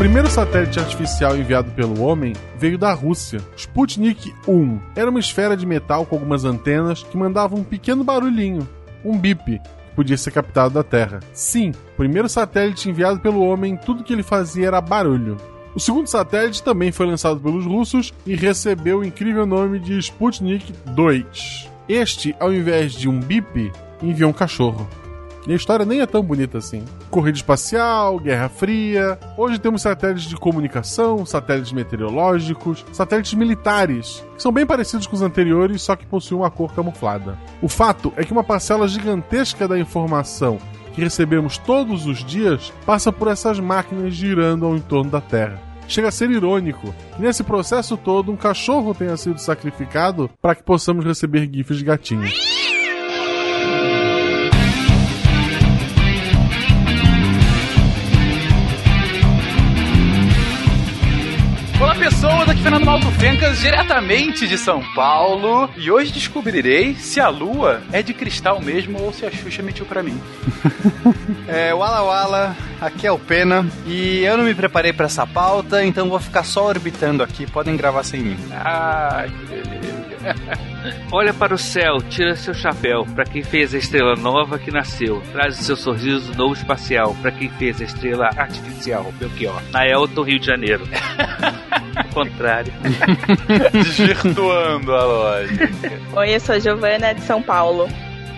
primeiro satélite artificial enviado pelo homem veio da Rússia. Sputnik 1 era uma esfera de metal com algumas antenas que mandava um pequeno barulhinho, um bip, que podia ser captado da Terra. Sim, o primeiro satélite enviado pelo homem, tudo que ele fazia era barulho. O segundo satélite também foi lançado pelos russos e recebeu o incrível nome de Sputnik 2. Este, ao invés de um bip, enviou um cachorro. E a história nem é tão bonita assim. Corrida espacial, Guerra Fria. Hoje temos satélites de comunicação, satélites meteorológicos, satélites militares, que são bem parecidos com os anteriores, só que possuem uma cor camuflada. O fato é que uma parcela gigantesca da informação que recebemos todos os dias passa por essas máquinas girando ao entorno da Terra. Chega a ser irônico que nesse processo todo um cachorro tenha sido sacrificado para que possamos receber gifs de gatinhos. Pessoas, aqui Fernando Malto Fencas, diretamente de São Paulo. E hoje descobrirei se a lua é de cristal mesmo ou se a Xuxa mentiu pra mim. É, Wala Wala, aqui é o Pena. E eu não me preparei pra essa pauta, então vou ficar só orbitando aqui. Podem gravar sem mim. Ai, que beleza. Olha para o céu, tira seu chapéu para quem fez a estrela nova que nasceu. Traz o seu sorriso novo espacial para quem fez a estrela artificial, Belchior. Na Elton, Rio de Janeiro. Ao contrário. Desvirtuando a lógica. Oi, eu sou a Giovana de São Paulo.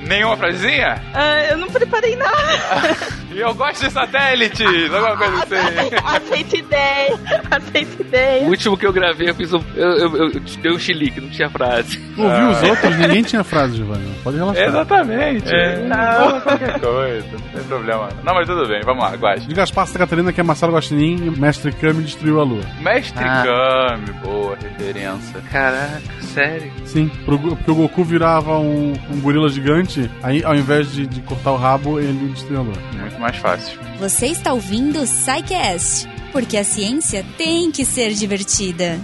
Nenhuma frasezinha? Ah, eu não preparei nada. E eu gosto de satélites, alguma coisa assim. Aceita ideia, aceita ideia. O último que eu gravei, eu fiz um. Eu, eu, eu dei um chilique, não tinha frase. Ouviu os outros? Ninguém tinha frase, Giovanna. Pode relaxar. Exatamente. É. Não, qualquer coisa, não tem problema. Não, mas tudo bem, vamos lá, guache. De Gaspar Santa Catarina, que é Marcelo Guaxinim e Mestre Kami destruiu a lua. Mestre Ah. Kami, boa referência. Caraca, sério? Sim, pro- porque o Goku virava um, um gorila gigante, aí ao invés de, de cortar o rabo, ele destruiu a lua. Muito mais fácil. Você está ouvindo o SciCast, porque a ciência tem que ser divertida.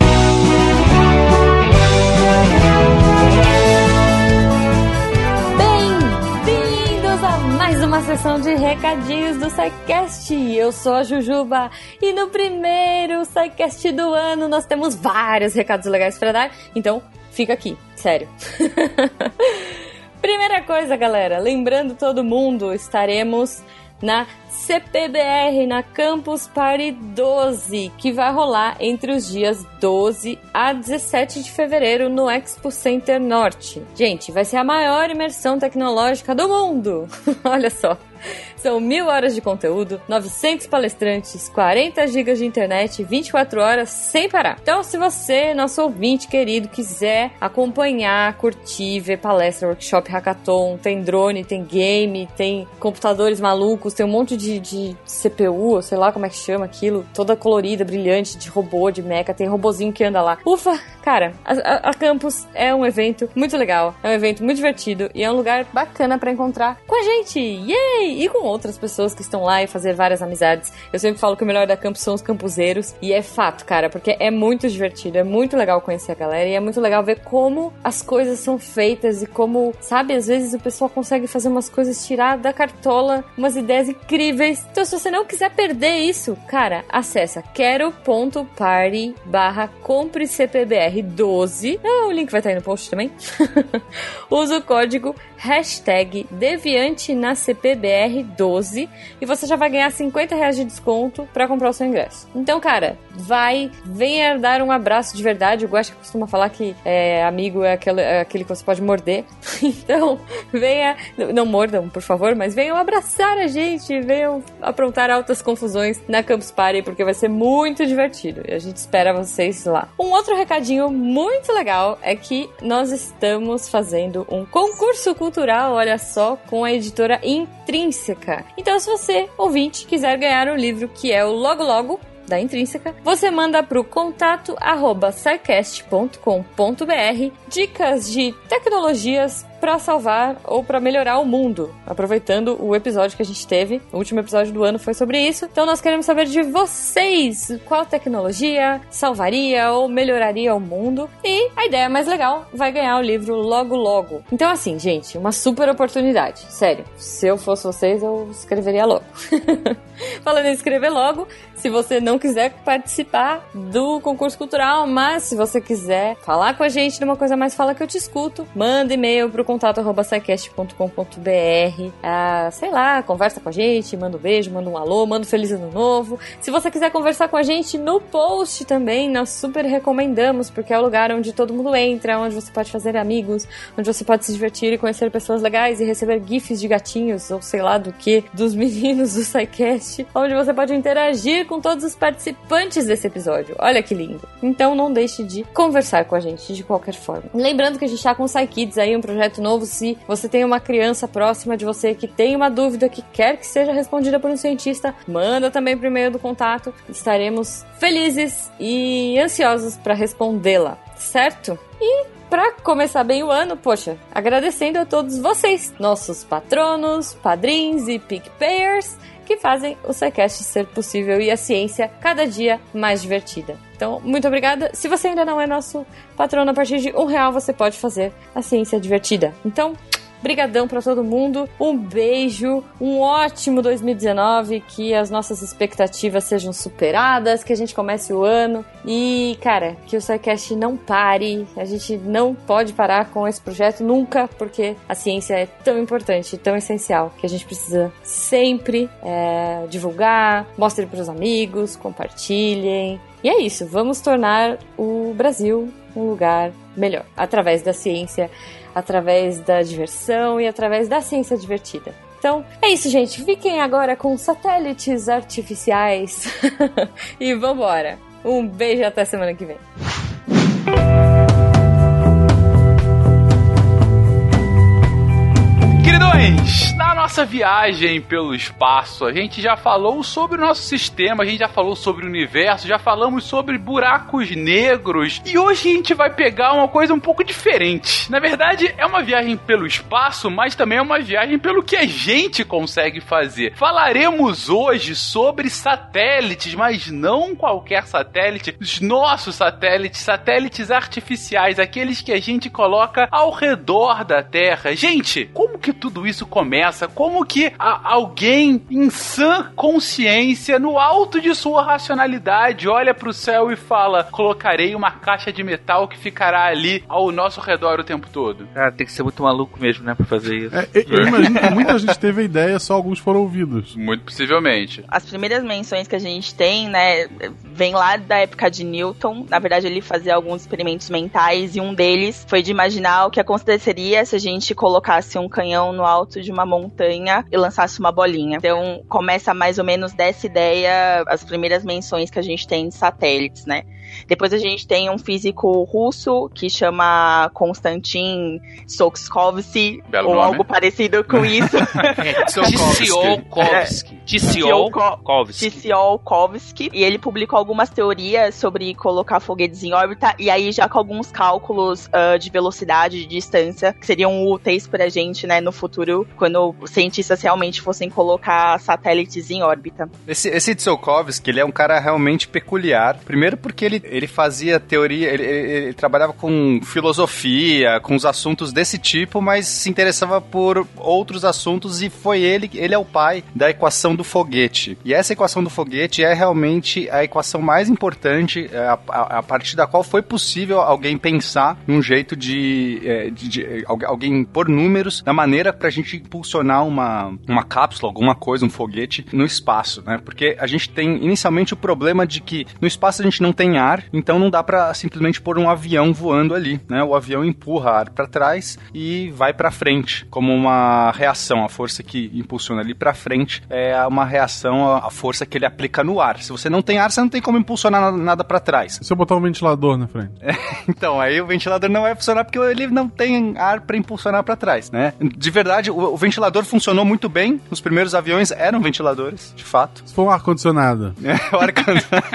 Bem-vindos a mais uma sessão de recadinhos do SciCast. Eu sou a Jujuba e no primeiro SciCast do ano nós temos vários recados legais para dar, então fica aqui, sério. Primeira coisa, galera, lembrando todo mundo, estaremos na CPBR, na Campus Party 12, que vai rolar entre os dias 12 a 17 de fevereiro no Expo Center Norte. Gente, vai ser a maior imersão tecnológica do mundo! Olha só! São mil horas de conteúdo, 900 palestrantes, 40 gigas de internet, 24 horas sem parar. Então, se você, nosso ouvinte querido, quiser acompanhar, curtir, ver palestra, workshop, hackathon, tem drone, tem game, tem computadores malucos, tem um monte de, de CPU, sei lá como é que chama aquilo, toda colorida, brilhante, de robô, de mecha, tem robozinho que anda lá. Ufa, cara, a, a- a Campus é um evento muito legal, é um evento muito divertido e é um lugar bacana pra encontrar com a gente, yay! E com outras pessoas que estão lá e fazer várias amizades. Eu sempre falo que o melhor da Campus são os campuseiros e é fato, cara, porque é muito divertido, é muito legal conhecer a galera e é muito legal ver como as coisas são feitas e como, sabe, às vezes o pessoal consegue fazer umas coisas tirar da cartola, umas ideias incríveis. Então, se você não quiser perder isso, cara, acessa quero.party barra compre CPBR 12. Ah, o link vai estar aí no post também. Usa o código hashtag Deviante na CPBR 12 e você já vai ganhar 50 reais de desconto para comprar o seu ingresso. Então, cara, vai, venha dar um abraço de verdade. O Guaxa costuma falar que é, amigo é aquele, é aquele que você pode morder. Então, venha, não mordam, por favor, mas venham abraçar a gente, venham aprontar altas confusões na Campus Party, porque vai ser muito divertido. E a gente espera vocês lá. Um outro recadinho muito legal é que nós estamos fazendo um concurso cultural, olha só, com a editora Intrínseca. Então, se você, ouvinte, quiser ganhar o livro que é o Logo Logo, da Intrínseca, você manda para o contato arroba dicas de tecnologias para salvar ou para melhorar o mundo, aproveitando o episódio que a gente teve. O último episódio do ano foi sobre isso. Então nós queremos saber de vocês qual tecnologia salvaria ou melhoraria o mundo. E a ideia mais legal vai ganhar o livro logo logo. Então assim, gente, uma super oportunidade. Sério, se eu fosse vocês, eu escreveria logo. Falando em escrever logo, se você não quiser participar do concurso cultural, mas se você quiser falar com a gente numa coisa mais fala que eu te escuto, manda e-mail pro contato arroba ah, sei lá, conversa com a gente, manda um beijo, manda um alô, manda um feliz ano novo. Se você quiser conversar com a gente no post também, nós super recomendamos, porque é o lugar onde todo mundo entra, onde você pode fazer amigos, onde você pode se divertir e conhecer pessoas legais e receber gifs de gatinhos, ou sei lá do que, dos meninos do SciCast, onde você pode interagir com todos os participantes desse episódio. Olha que lindo. Então não deixe de conversar com a gente de qualquer forma. Lembrando que a gente está com o SciKids aí, um projeto novo. Se você tem uma criança próxima de você que tem uma dúvida que quer que seja respondida por um cientista, manda também por e-mail do contato. Estaremos felizes e ansiosos para respondê-la, certo? E para começar bem o ano, poxa, agradecendo a todos vocês, nossos patronos, padrinhos e PicPayers que fazem o SciCast ser possível e a ciência cada dia mais divertida. Então, muito obrigada. Se você ainda não é nosso patrono, a partir de um real você pode fazer a ciência divertida. Então, Brigadão para todo mundo. Um beijo, um ótimo 2019, que as nossas expectativas sejam superadas, que a gente comece o ano e, cara, que o SciCast não pare. A gente não pode parar com esse projeto nunca, porque a ciência é tão importante, tão essencial, que a gente precisa sempre é, divulgar, mostre para os amigos, compartilhem. E é isso, vamos tornar o Brasil um lugar melhor através da ciência através da diversão e através da ciência divertida. Então, é isso, gente. Fiquem agora com satélites artificiais e vambora. Um beijo até semana que vem. Queridões, na nossa viagem pelo espaço, a gente já falou sobre o nosso sistema, a gente já falou sobre o universo, já falamos sobre buracos negros e hoje a gente vai pegar uma coisa um pouco diferente. Na verdade, é uma viagem pelo espaço, mas também é uma viagem pelo que a gente consegue fazer. Falaremos hoje sobre satélites, mas não qualquer satélite, os nossos satélites, satélites artificiais, aqueles que a gente coloca ao redor da Terra. Gente, como que tudo isso começa? Como que a, alguém em sã consciência, no alto de sua racionalidade, olha para o céu e fala: colocarei uma caixa de metal que ficará ali ao nosso redor o tempo todo? Cara, tem que ser muito maluco mesmo, né, pra fazer isso. É, eu imagino que muita gente teve a ideia, só alguns foram ouvidos. Muito possivelmente. As primeiras menções que a gente tem, né, vem lá da época de Newton. Na verdade, ele fazia alguns experimentos mentais e um deles foi de imaginar o que aconteceria se a gente colocasse um canhão no alto de uma montanha e lançasse uma bolinha. Então começa mais ou menos dessa ideia as primeiras menções que a gente tem de satélites, né? Depois a gente tem um físico russo que chama Konstantin Tsiolkovsky, ou nome. algo parecido com isso. Tsiolkovsky. Tsiolkovsky. Tsiolkovsky. E ele publicou algumas teorias sobre colocar foguetes em órbita, e aí já com alguns cálculos uh, de velocidade, de distância, que seriam úteis pra gente, né, no futuro, quando os cientistas realmente fossem colocar satélites em órbita. Esse, esse Tsiolkovsky, ele é um cara realmente peculiar. Primeiro porque ele, ele fazia teoria, ele, ele, ele trabalhava com filosofia, com os assuntos desse tipo, mas se interessava por outros assuntos e foi ele, ele é o pai da equação do foguete. E essa equação do foguete é realmente a equação mais importante, é a, a, a partir da qual foi possível alguém pensar num jeito de, é, de, de alguém pôr números na maneira pra gente impulsionar uma, uma cápsula, alguma coisa, um foguete no espaço, né? Porque a gente tem inicialmente o problema de que no espaço a gente não tem ar, então não dá para simplesmente pôr um avião voando ali, né? O avião empurra ar para trás e vai para frente, como uma reação. A força que impulsiona ali para frente é uma reação à força que ele aplica no ar. Se você não tem ar, você não tem como impulsionar nada para trás. Se eu botar um ventilador na frente. É, então, aí o ventilador não vai funcionar porque ele não tem ar para impulsionar para trás, né? De verdade, o, o, ventilador funcionou muito bem. Os primeiros aviões eram ventiladores, de fato. Se for um ar-condicionado. É, o ar-condicionado.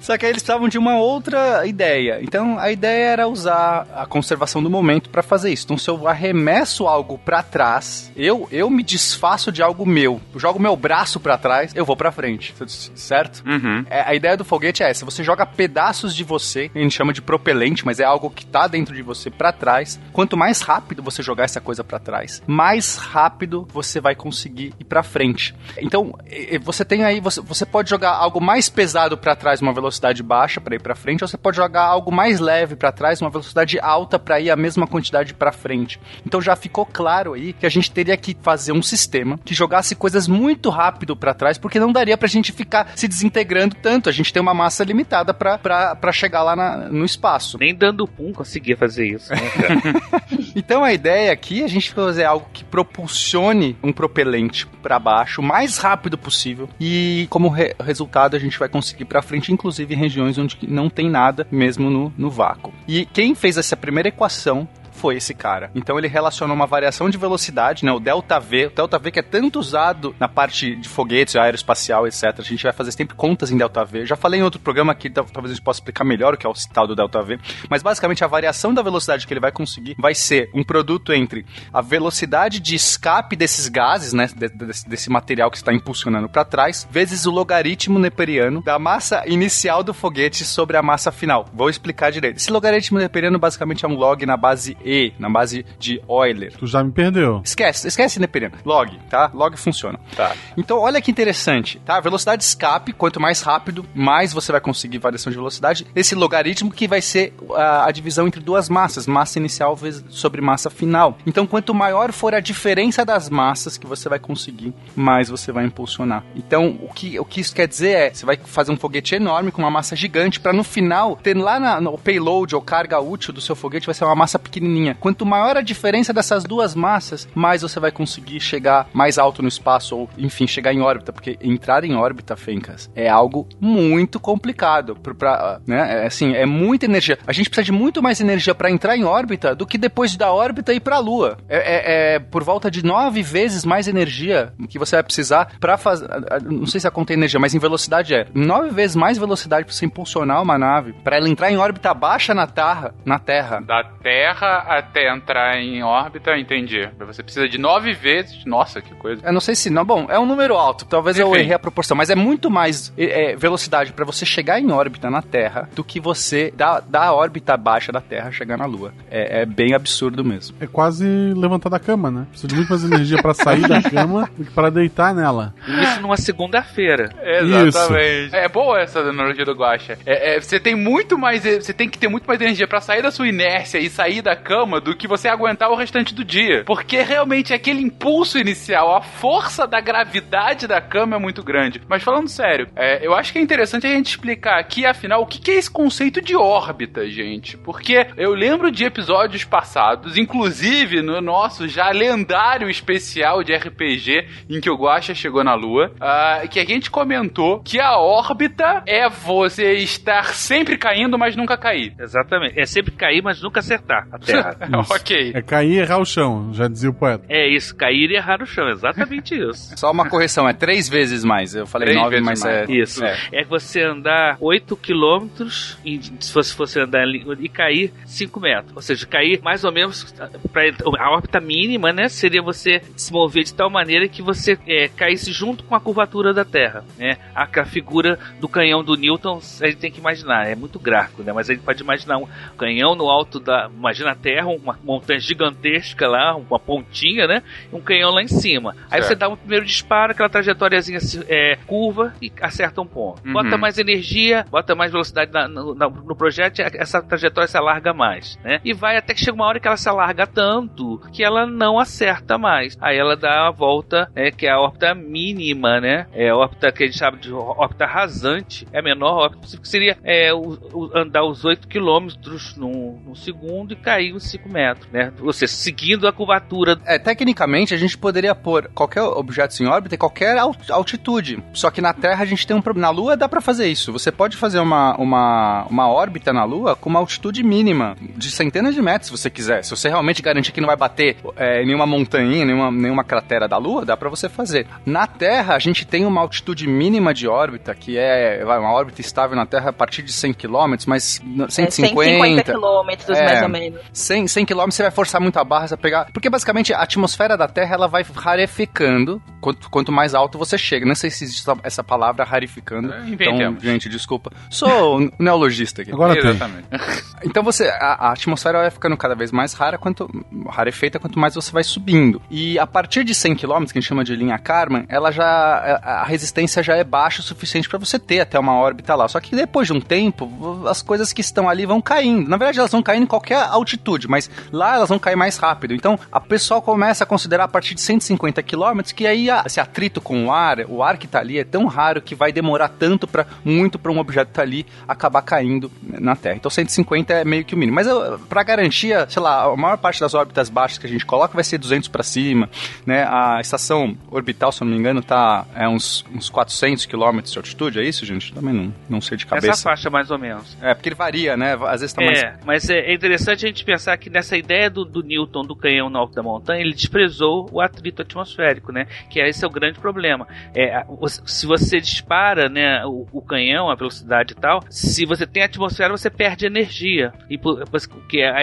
Só que aí eles precisavam de uma outra ideia. Então a ideia era usar a conservação do momento para fazer isso. Então se eu arremesso algo para trás, eu eu me desfaço de algo meu. Eu jogo meu braço para trás, eu vou para frente. Certo? Uhum. É, a ideia do foguete é essa: você joga pedaços de você, a gente chama de propelente, mas é algo que tá dentro de você para trás. Quanto mais rápido você jogar essa coisa para trás, mais rápido você vai conseguir ir para frente. Então, você tem aí, você, você pode jogar algo mais pesado para trás, uma velocidade baixa para ir para frente, ou você pode jogar algo mais leve para trás, uma velocidade alta para ir a mesma quantidade para frente. Então já ficou claro aí que a gente teria que fazer um sistema que jogasse coisas muito rápido para trás, porque não daria pra gente ficar se desintegrando tanto. A gente tem uma massa limitada para chegar lá na, no espaço. Nem dando pum conseguia fazer isso, né, então a ideia aqui é a gente fazer algo que propulsione um propelente para baixo o mais rápido possível e como re resultado a gente vai conseguir para frente, inclusive em regiões onde não tem nada mesmo no, no vácuo. E quem fez essa primeira equação foi esse cara. Então ele relacionou uma variação de velocidade, né, o delta V, o delta V que é tanto usado na parte de foguetes, aeroespacial, etc. A gente vai fazer sempre contas em delta V. Já falei em outro programa que talvez a gente possa explicar melhor o que é o tal do delta V, mas basicamente a variação da velocidade que ele vai conseguir vai ser um produto entre a velocidade de escape desses gases, né, desse, desse material que está impulsionando para trás, vezes o logaritmo neperiano da massa inicial do foguete sobre a massa final. Vou explicar direito. Esse logaritmo neperiano basicamente é um log na base E, na base de Euler. Tu já me perdeu. Esquece, esquece Neperiano. Log, tá? Log funciona. Tá. Então, olha que interessante, tá? Velocidade de escape, quanto mais rápido, mais você vai conseguir variação de velocidade. Esse logaritmo que vai ser a, a divisão entre duas massas, massa inicial sobre massa final. Então, quanto maior for a diferença das massas que você vai conseguir, mais você vai impulsionar. Então, o que, o que isso quer dizer é, você vai fazer um foguete enorme com uma massa gigante para no final ter lá na, no payload ou carga útil do seu foguete vai ser uma massa pequenininha Quanto maior a diferença dessas duas massas, mais você vai conseguir chegar mais alto no espaço ou, enfim, chegar em órbita, porque entrar em órbita, Fencas, é algo muito complicado. Pra, pra, né? É, assim, é muita energia. A gente precisa de muito mais energia para entrar em órbita do que depois da órbita ir para a Lua. É, é, é, por volta de nove vezes mais energia que você vai precisar para fazer. Não sei se a conta é energia, mas em velocidade é nove vezes mais velocidade para você impulsionar uma nave para ela entrar em órbita baixa na Terra, na Terra. Da Terra até entrar em órbita, entendi. Você precisa de nove vezes. Nossa, que coisa. Eu não sei se. Não, bom, é um número alto. Talvez Enfim. eu errei a proporção, mas é muito mais é, velocidade para você chegar em órbita na Terra do que você da, da órbita baixa da Terra chegar na Lua. É, é bem absurdo mesmo. É quase levantar da cama, né? Precisa de muito mais energia para sair da cama do que para deitar nela. Isso numa segunda-feira. Exatamente. Isso. É boa essa analogia do Guacha. É, é, você tem muito mais. Você tem que ter muito mais energia para sair da sua inércia e sair da cama cama do que você aguentar o restante do dia. Porque realmente aquele impulso inicial, a força da gravidade da cama é muito grande. Mas falando sério, é, eu acho que é interessante a gente explicar aqui, afinal, o que, é esse conceito de órbita, gente. Porque eu lembro de episódios passados, inclusive no nosso já lendário especial de RPG, em que o Guacha chegou na Lua, uh, que a gente comentou que a órbita é você estar sempre caindo, mas nunca cair. Exatamente. É sempre cair, mas nunca acertar a Terra. ok. É cair e errar o chão, já dizia o poeta. É isso, cair e errar o chão, exatamente isso. Só uma correção, é três vezes mais. Eu falei três nove, mas é. Isso. É. é você andar 8 quilômetros, se fosse, fosse andar e cair 5 metros. Ou seja, cair mais ou menos pra, a órbita mínima, né? Seria você se mover de tal maneira que você é, caísse junto com a curvatura da Terra. Né? A, a figura do canhão do Newton, a gente tem que imaginar, é muito gráfico, né? Mas a gente pode imaginar um canhão no alto da. Imagina a Terra terra, uma montanha gigantesca lá, uma pontinha, né? Um canhão lá em cima. Aí certo. você dá um primeiro disparo, aquela trajetóriazinha é, curva e acerta um ponto. Uhum. Bota mais energia, bota mais velocidade na, no, no projeto, essa trajetória se alarga mais, né? E vai até que chega uma hora que ela se alarga tanto que ela não acerta mais. Aí ela dá a volta, né, que é a órbita mínima, né? É a órbita que a gente chama de órbita rasante, é a menor órbita que seria é, o, o, andar os 8 km no, no segundo e cair menos 5 metros, né? Ou seja, seguindo a curvatura. É, tecnicamente a gente poderia pôr qualquer objeto em órbita em qualquer altitude. Só que na Terra a gente tem um problema. Na Lua dá para fazer isso. Você pode fazer uma, uma, uma órbita na Lua com uma altitude mínima de centenas de metros, se você quiser. Se você realmente garantir que não vai bater é, nenhuma montanha, nenhuma, nenhuma cratera da Lua, dá para você fazer. Na Terra a gente tem uma altitude mínima de órbita, que é uma órbita estável na Terra a partir de 100 km, mas 150, é 150 quilômetros é, mais ou menos. 100, 100 km você vai forçar muito a barra, você vai pegar... Porque basicamente a atmosfera da Terra ela vai rareficando quanto, quanto mais alto você chega. Não sei se existe essa palavra rarificando. É, então, gente, desculpa. Sou neologista aqui. Agora Exatamente. Então você, a, a, atmosfera vai ficando cada vez mais rara, quanto rarefeita, quanto mais você vai subindo. E a partir de 100 km, que a gente chama de linha Karman, ela já a, a resistência já é baixa o suficiente para você ter até uma órbita lá. Só que depois de um tempo, as coisas que estão ali vão caindo. Na verdade, elas vão caindo em qualquer altitude, mas lá elas vão cair mais rápido. Então, a pessoa começa a considerar a partir de 150 km que aí esse atrito com o ar, o ar que tá ali é tão raro que vai demorar tanto para muito para um objeto estar tá ali acabar caindo na Terra. Então 150 é meio que o mínimo. Mas para garantia, sei lá, a maior parte das órbitas baixas que a gente coloca vai ser 200 para cima, né? A estação orbital, se eu não me engano, tá é uns, uns 400 km de altitude, é isso, gente? Também não, não sei de cabeça. Essa faixa mais ou menos. É, porque ele varia, né? Às vezes tá mais... É, mas é, é interessante a gente pensar que nessa ideia do, do Newton do canhão no alto da montanha, ele desprezou o atrito atmosférico, né? Que esse é o grande problema. É, se você dispara, né, o, o canhão, a velocidade e tal, se você tem atmosfera, você perde energia. E porque a,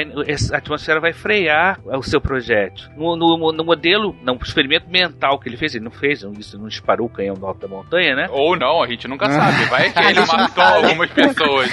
a atmosfera vai frear o seu projétil. No, no, no, modelo, no experimento mental que ele fez, ele não fez isso, não disparou o canhão no alto da montanha, né? Ou não, a gente nunca sabe. Vai que ele matou algumas pessoas.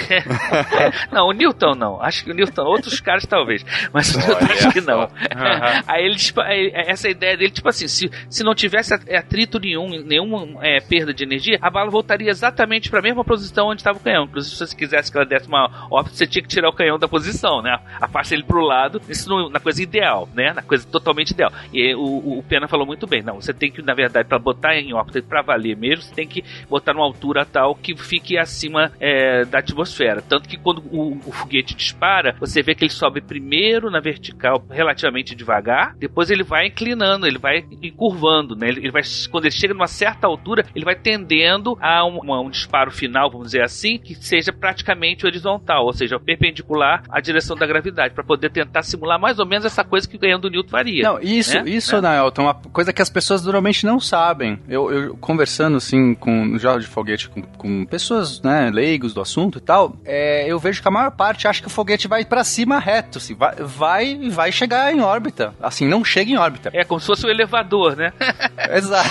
não, o Newton não. Acho que o Newton, outros caras talvez. Mas Newton acho que não. Uhum. Aí ele, essa ideia dele, tipo assim, se, se não tivesse atrito nenhum, nenhuma é, perda de energia, a bala voltaria exatamente para a mesma posição onde estava o canhão. Inclusive, se você quisesse que ela desse uma órbita, você tinha que tirar o canhão da posição, né? Afasta ele pro lado, isso no, na coisa ideal, né? Na coisa totalmente ideal. E o, o Pena falou muito bem, não, você tem que, na verdade, para botar em órbita para valer mesmo, você tem que botar numa altura tal que fique acima é, da atmosfera. Tanto que quando o, o foguete dispara, você vê que ele sobe primeiro na vertical relativamente devagar, depois ele vai inclinando, ele vai encurvando, né? Ele, vai, quando ele chega numa certa altura, ele vai tendendo a um, um disparo final, vamos dizer assim, que seja praticamente horizontal, ou seja, perpendicular à direção da gravidade, para poder tentar simular mais ou menos essa coisa que o canhão do Newton faria. Não, isso, né? isso, né? Naelton, é uma coisa que as pessoas normalmente não sabem. Eu, eu conversando assim com Jorge de Foguete com, com pessoas, né, leigos do assunto e tal, é, eu vejo que a maior parte acha que o foguete vai para cima reto, assim, vai, vai, vai chegar em órbita. Assim, não chega em órbita. É como se fosse um elevador, né? Exato.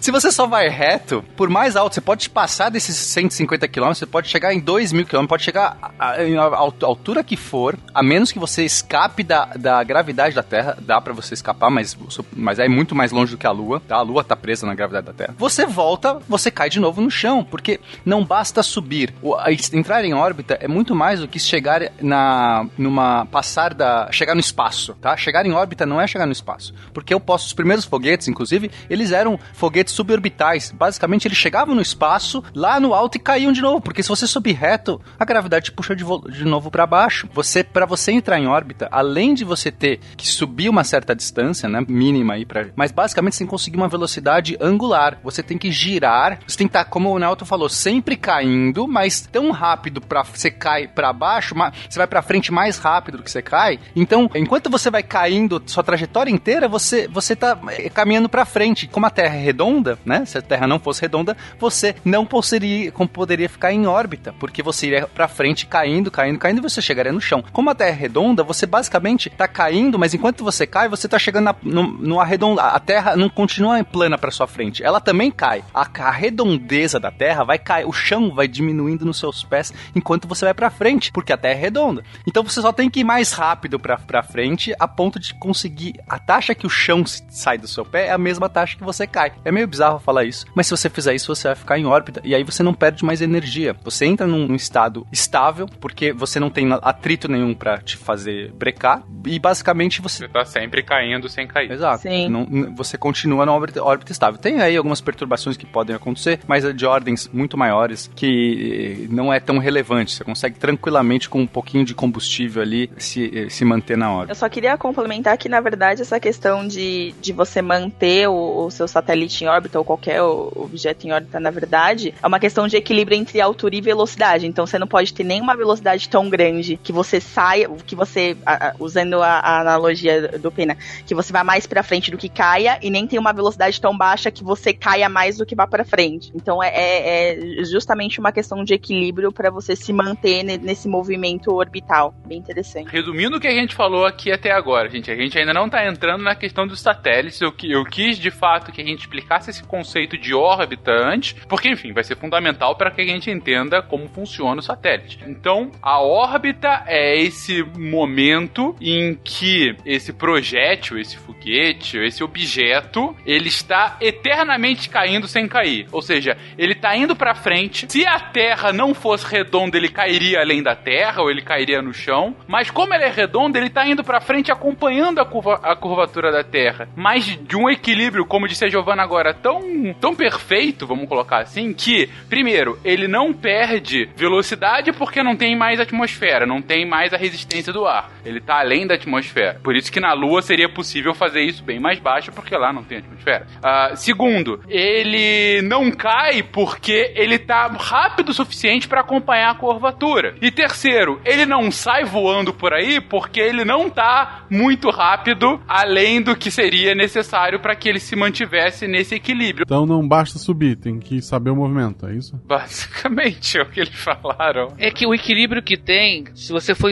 Se você só vai reto, por mais alto, você pode passar desses 150 km, você pode chegar em 2 mil km, pode chegar a, altura que for, a menos que você escape da, da gravidade da Terra, dá para você escapar, mas, mas é muito mais longe do que a Lua, tá? A Lua tá presa na gravidade da Terra. Você volta, você cai de novo no chão, porque não basta subir. O, entrar em órbita é muito mais do que chegar na numa passar da chegar no espaço, tá? Chegar em órbita não é chegar no espaço, porque eu posso os primeiros foguetes, inclusive, eles eram foguetes suborbitais. Basicamente, eles chegavam no espaço, lá no alto e caíam de novo, porque se você subir reto, a gravidade te puxa de, de novo para baixo. Você, para você entrar em órbita, além de você ter que subir uma certa distância, né, mínima aí para, mas basicamente que conseguir uma velocidade angular. Você tem que girar, você tem que estar, tá, como o Nelton falou, sempre caindo, mas tão rápido para você cai para baixo, você vai para frente mais rápido do que você cai. Então, enquanto você vai caindo sua trajetória inteira, você você tá eh, caminhando para frente. Como a Terra é redonda, né? Se a Terra não fosse redonda, você não poderia, poderia ficar em órbita, porque você iria para frente caindo, caindo, caindo e você chegaria no chão. Como a Terra é redonda, você basicamente tá caindo, mas enquanto você cai, você tá chegando na, no, no arredonda. A Terra não continua plana para sua frente, ela também cai. A, a redondeza da Terra vai cair, o chão vai diminuindo nos seus pés enquanto você vai para frente, porque a Terra é redonda. Então você só tem que mais rápido para frente a ponto de conseguir a taxa que o chão sai do seu pé é a mesma taxa que você cai. É meio bizarro falar isso, mas se você fizer isso, você vai ficar em órbita e aí você não perde mais energia. Você entra num, num estado estável, porque você não tem atrito nenhum para te fazer brecar e basicamente você. Você tá sempre caindo sem cair. Exato. Sim. Não, você continua na órbita, órbita estável. Tem aí algumas perturbações que podem acontecer, mas é de ordens muito maiores que não é tão relevante. Você consegue tranquilamente com um pouquinho de combustível ali se, se manter na órbita. Eu só queria complementar que, na verdade, essa questão de, de você manter o, o seu satélite em órbita ou qualquer objeto em órbita, na verdade, é uma questão de equilíbrio entre altura e velocidade. Então você não pode ter nenhuma velocidade tão grande que você saia, que você, usando a, a analogia do Pena, que você vá mais para frente do que caia, e nem tem uma velocidade tão baixa que você caia mais do que vá para frente. Então é, é, é, justamente uma questão de equilíbrio para você se manter nesse movimento orbital. Bem interessante. Resumindo o que a gente falou aqui até agora, gente, a gente ainda não tá entrando na questão dos satélites. Eu, eu quis de fato que a gente explicasse esse conceito de órbita antes, porque enfim, vai ser fundamental para que a gente entenda como funciona o satélite. Então, a órbita é esse momento em que esse projétil, esse foguete, esse objeto, ele está eternamente caindo sem cair. Ou seja, ele está indo para frente. Se a Terra não fosse redonda, ele cairia além da Terra ou ele cairia no chão. Mas como ele é redondo, ele está indo para frente acompanhando a, curva, a curvatura da Terra. Mas de um equilíbrio, como disse a Giovanna agora, tão, tão perfeito, vamos colocar assim, que, primeiro, ele não perde velocidade porque não tem mais atmosfera, não tem mais a resistência do ar. Ele está além da atmosfera. Por isso que na Lua seria possível fazer isso bem mais baixo, porque lá não tem atmosfera. Uh, segundo, ele não cai porque ele tá rápido o suficiente para acompanhar a curvatura. E terceiro, ele não sai voando por aí porque ele não tá muito rápido além do que seria necessário para que ele se mantivesse nesse equilíbrio. Então não basta subir, tem que saber o movimento, é isso? Basicamente é o que eles falaram. É que o equilíbrio que tem, se você for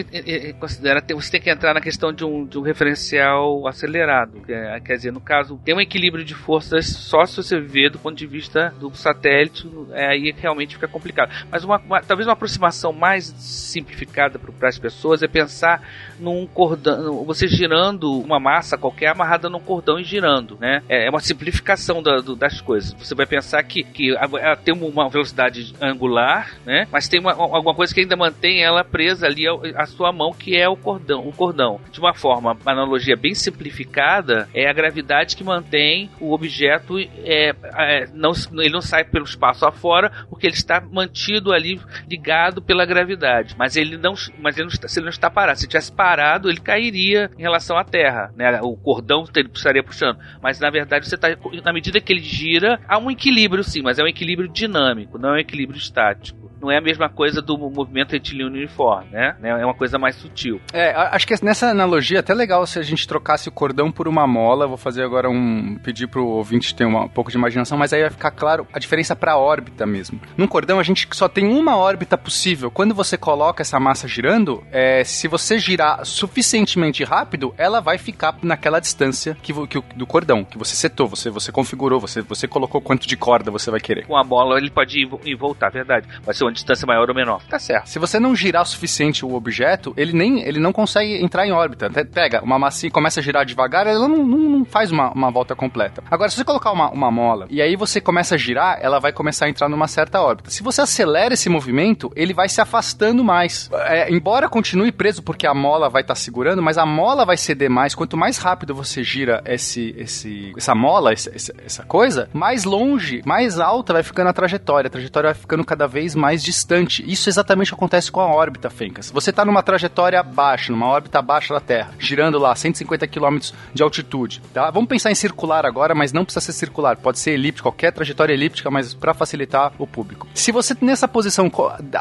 considerar, você tem que entrar na questão de um, de um referencial acelerado. Quer dizer, no caso, tem um equilíbrio de forças só se você ver do ponto de vista do satélite, é, aí realmente fica complicado. Mas uma, uma, talvez uma aproximação mais simplificada para as pessoas é pensar num cordão, você girando uma massa qualquer amarrada num cordão e girando, né? É, é uma simplificação da, do, das coisas. Você vai pensar que, que ela tem uma velocidade angular, né? Mas tem uma, alguma coisa que ainda mantém ela presa ali à sua mão, que é o cordão. O cordão. De uma forma, uma analogia bem simplificada, é a gravidade que mantém o objeto, é, é, não, ele não sai pelo espaço afora, porque ele está mantido ali ligado pela gravidade. Mas ele não, mas ele não está, ele não está parado, se tivesse parado, ele cairia em relação à Terra, né? O cordão ele estaria puxando. Mas na verdade você está, na medida que ele gira, há um equilíbrio sim, mas é um equilíbrio dinâmico, não é um equilíbrio estático não é a mesma coisa do movimento retilíneo uniforme, né? É uma coisa mais sutil. É, acho que nessa analogia é até legal se a gente trocasse o cordão por uma mola. Vou fazer agora um. pedir pro ouvinte ter um pouco de imaginação, mas aí vai ficar claro a diferença para a órbita mesmo. Num cordão a gente só tem uma órbita possível. Quando você coloca essa massa girando, é, se você girar suficientemente rápido, ela vai ficar naquela distância que, que, do cordão, que você setou, você, você configurou, você, você colocou quanto de corda você vai querer. Com a bola ele pode ir e voltar, verdade. Vai ser uma distância maior ou menor. Tá certo. Se você não girar o suficiente o objeto, ele nem ele não consegue entrar em órbita. Pega uma massinha e começa a girar devagar, ela não, não, não faz uma, uma, volta completa. Agora, se você colocar uma, uma mola e aí você começa a girar, ela vai começar a entrar numa certa órbita. Se você acelera esse movimento, ele vai se afastando mais. É, embora continue preso porque a mola vai estar tá segurando, mas a mola vai ceder mais. Quanto mais rápido você gira esse, esse, essa mola, essa, essa coisa, mais longe, mais alta vai ficando a trajetória. A trajetória vai ficando cada vez mais distante. Isso exatamente acontece com a órbita, Fencas. Você está numa trajetória baixa, numa órbita baixa da Terra, girando lá 150 km de altitude. Tá? Vamos pensar em circular agora, mas não precisa ser circular. Pode ser elíptico, qualquer trajetória elíptica, mas para facilitar o público. Se você nessa posição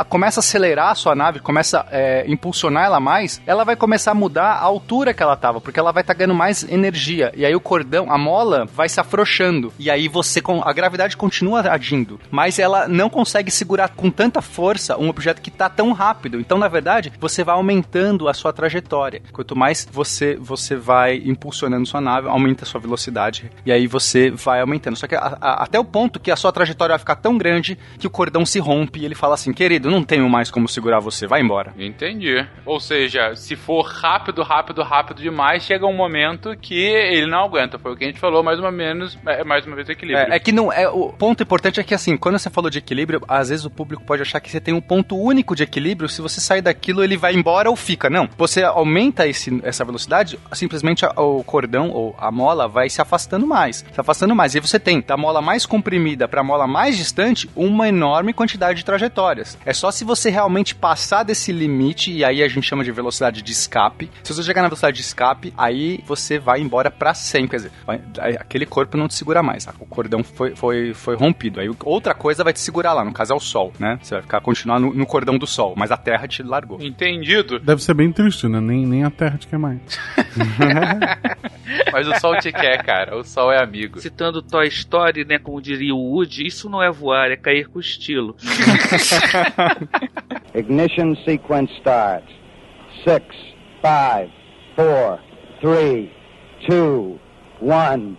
começa a acelerar a sua nave, começa a é, impulsionar ela mais, ela vai começar a mudar a altura que ela estava, porque ela vai estar tá ganhando mais energia. E aí o cordão, a mola, vai se afrouxando. E aí você, a gravidade continua agindo, mas ela não consegue segurar com tanta força um objeto que está tão rápido. Então, na verdade, você vai aumentando a sua trajetória. Quanto mais você você vai impulsionando sua nave, aumenta a sua velocidade e aí você vai aumentando. Só que a, a, até o ponto que a sua trajetória vai ficar tão grande que o cordão se rompe e ele fala assim: "Querido, não tenho mais como segurar você, vai embora". Entendi. Ou seja, se for rápido, rápido, rápido demais, chega um momento que ele não aguenta. Foi o que a gente falou mais ou menos, é mais uma vez o equilíbrio. É, é que não é o ponto importante é que assim, quando você falou de equilíbrio, às vezes o público pode pode achar que você tem um ponto único de equilíbrio, se você sair daquilo, ele vai embora ou fica. Não. Você aumenta esse, essa velocidade, simplesmente o cordão ou a mola vai se afastando mais. Se afastando mais. E você tem da mola mais comprimida para a mola mais distante uma enorme quantidade de trajetórias. É só se você realmente passar desse limite, e aí a gente chama de velocidade de escape. Se você chegar na velocidade de escape, aí você vai embora para sempre. Quer dizer, aquele corpo não te segura mais. O cordão foi, foi, foi rompido. Aí outra coisa vai te segurar lá, no caso é o sol, né? Você vai ficar continuar no, no cordão do sol, mas a terra te largou. Entendido. Deve ser bem triste, né? Nem, nem a Terra te quer mais. Mas o sol te quer, cara. O sol é amigo. Citando Toy Story, né, como diria o Woody, isso não é voar, é cair com estilo. Ignition sequence starts. Six, five, four, three, two, one.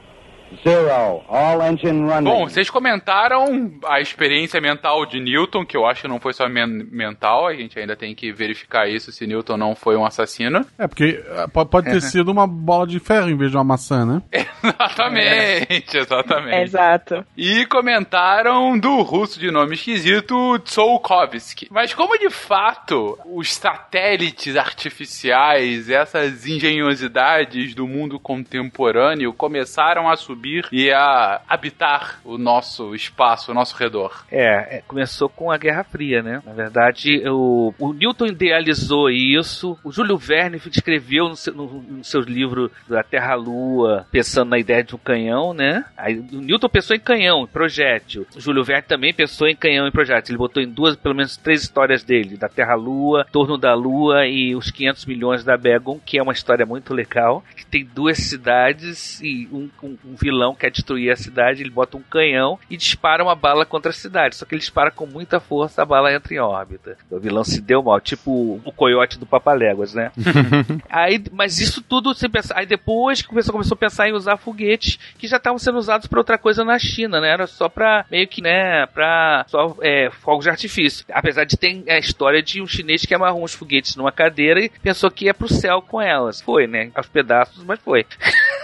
Zero. All engine running. Bom, vocês comentaram a experiência mental de Newton, que eu acho que não foi só men mental, a gente ainda tem que verificar isso se Newton não foi um assassino. É, porque eh, pode, ter sido uma bola de ferro em vez de uma maçã, né? exatamente, exatamente. Exato. E comentaram do russo de nome esquisito, Tsiolkovsky. Mas como de fato os satélites artificiais, essas engenhosidades do mundo contemporâneo começaram a subir e a habitar o nosso espaço, o nosso redor? É, é, começou com a Guerra Fria, né? Na verdade, o, o Newton idealizou isso, o Júlio Verne escreveu no seu, no, no seu livro da Terra-Lua, pensando na ideia de um canhão, né? Aí o Newton pensou em canhão, em projétil. O Júlio Verne também pensou em canhão e projétil. Ele botou em duas, pelo menos três histórias dele, da Terra-Lua, Torno da Lua e os 500 milhões da Begon, que é uma história muito legal, que tem duas cidades e um, um, um vilão quer destruir a cidade, ele bota um canhão e dispara uma bala contra a cidade. Só que ele dispara com muita força, a bala entra em órbita. O vilão se deu mal, tipo o coiote do Papaléguas, né? aí, mas isso tudo sem pensar. Aí depois que o pessoal começou a pensar em usar foguetes que já estavam sendo usados para outra coisa na China, né? Era só pra meio que, né, pra só é, fogos de artifício. Apesar de ter a história de um chinês que amarrou uns foguetes numa cadeira e pensou que ia pro céu com elas. Foi, né? Aos pedaços, mas foi.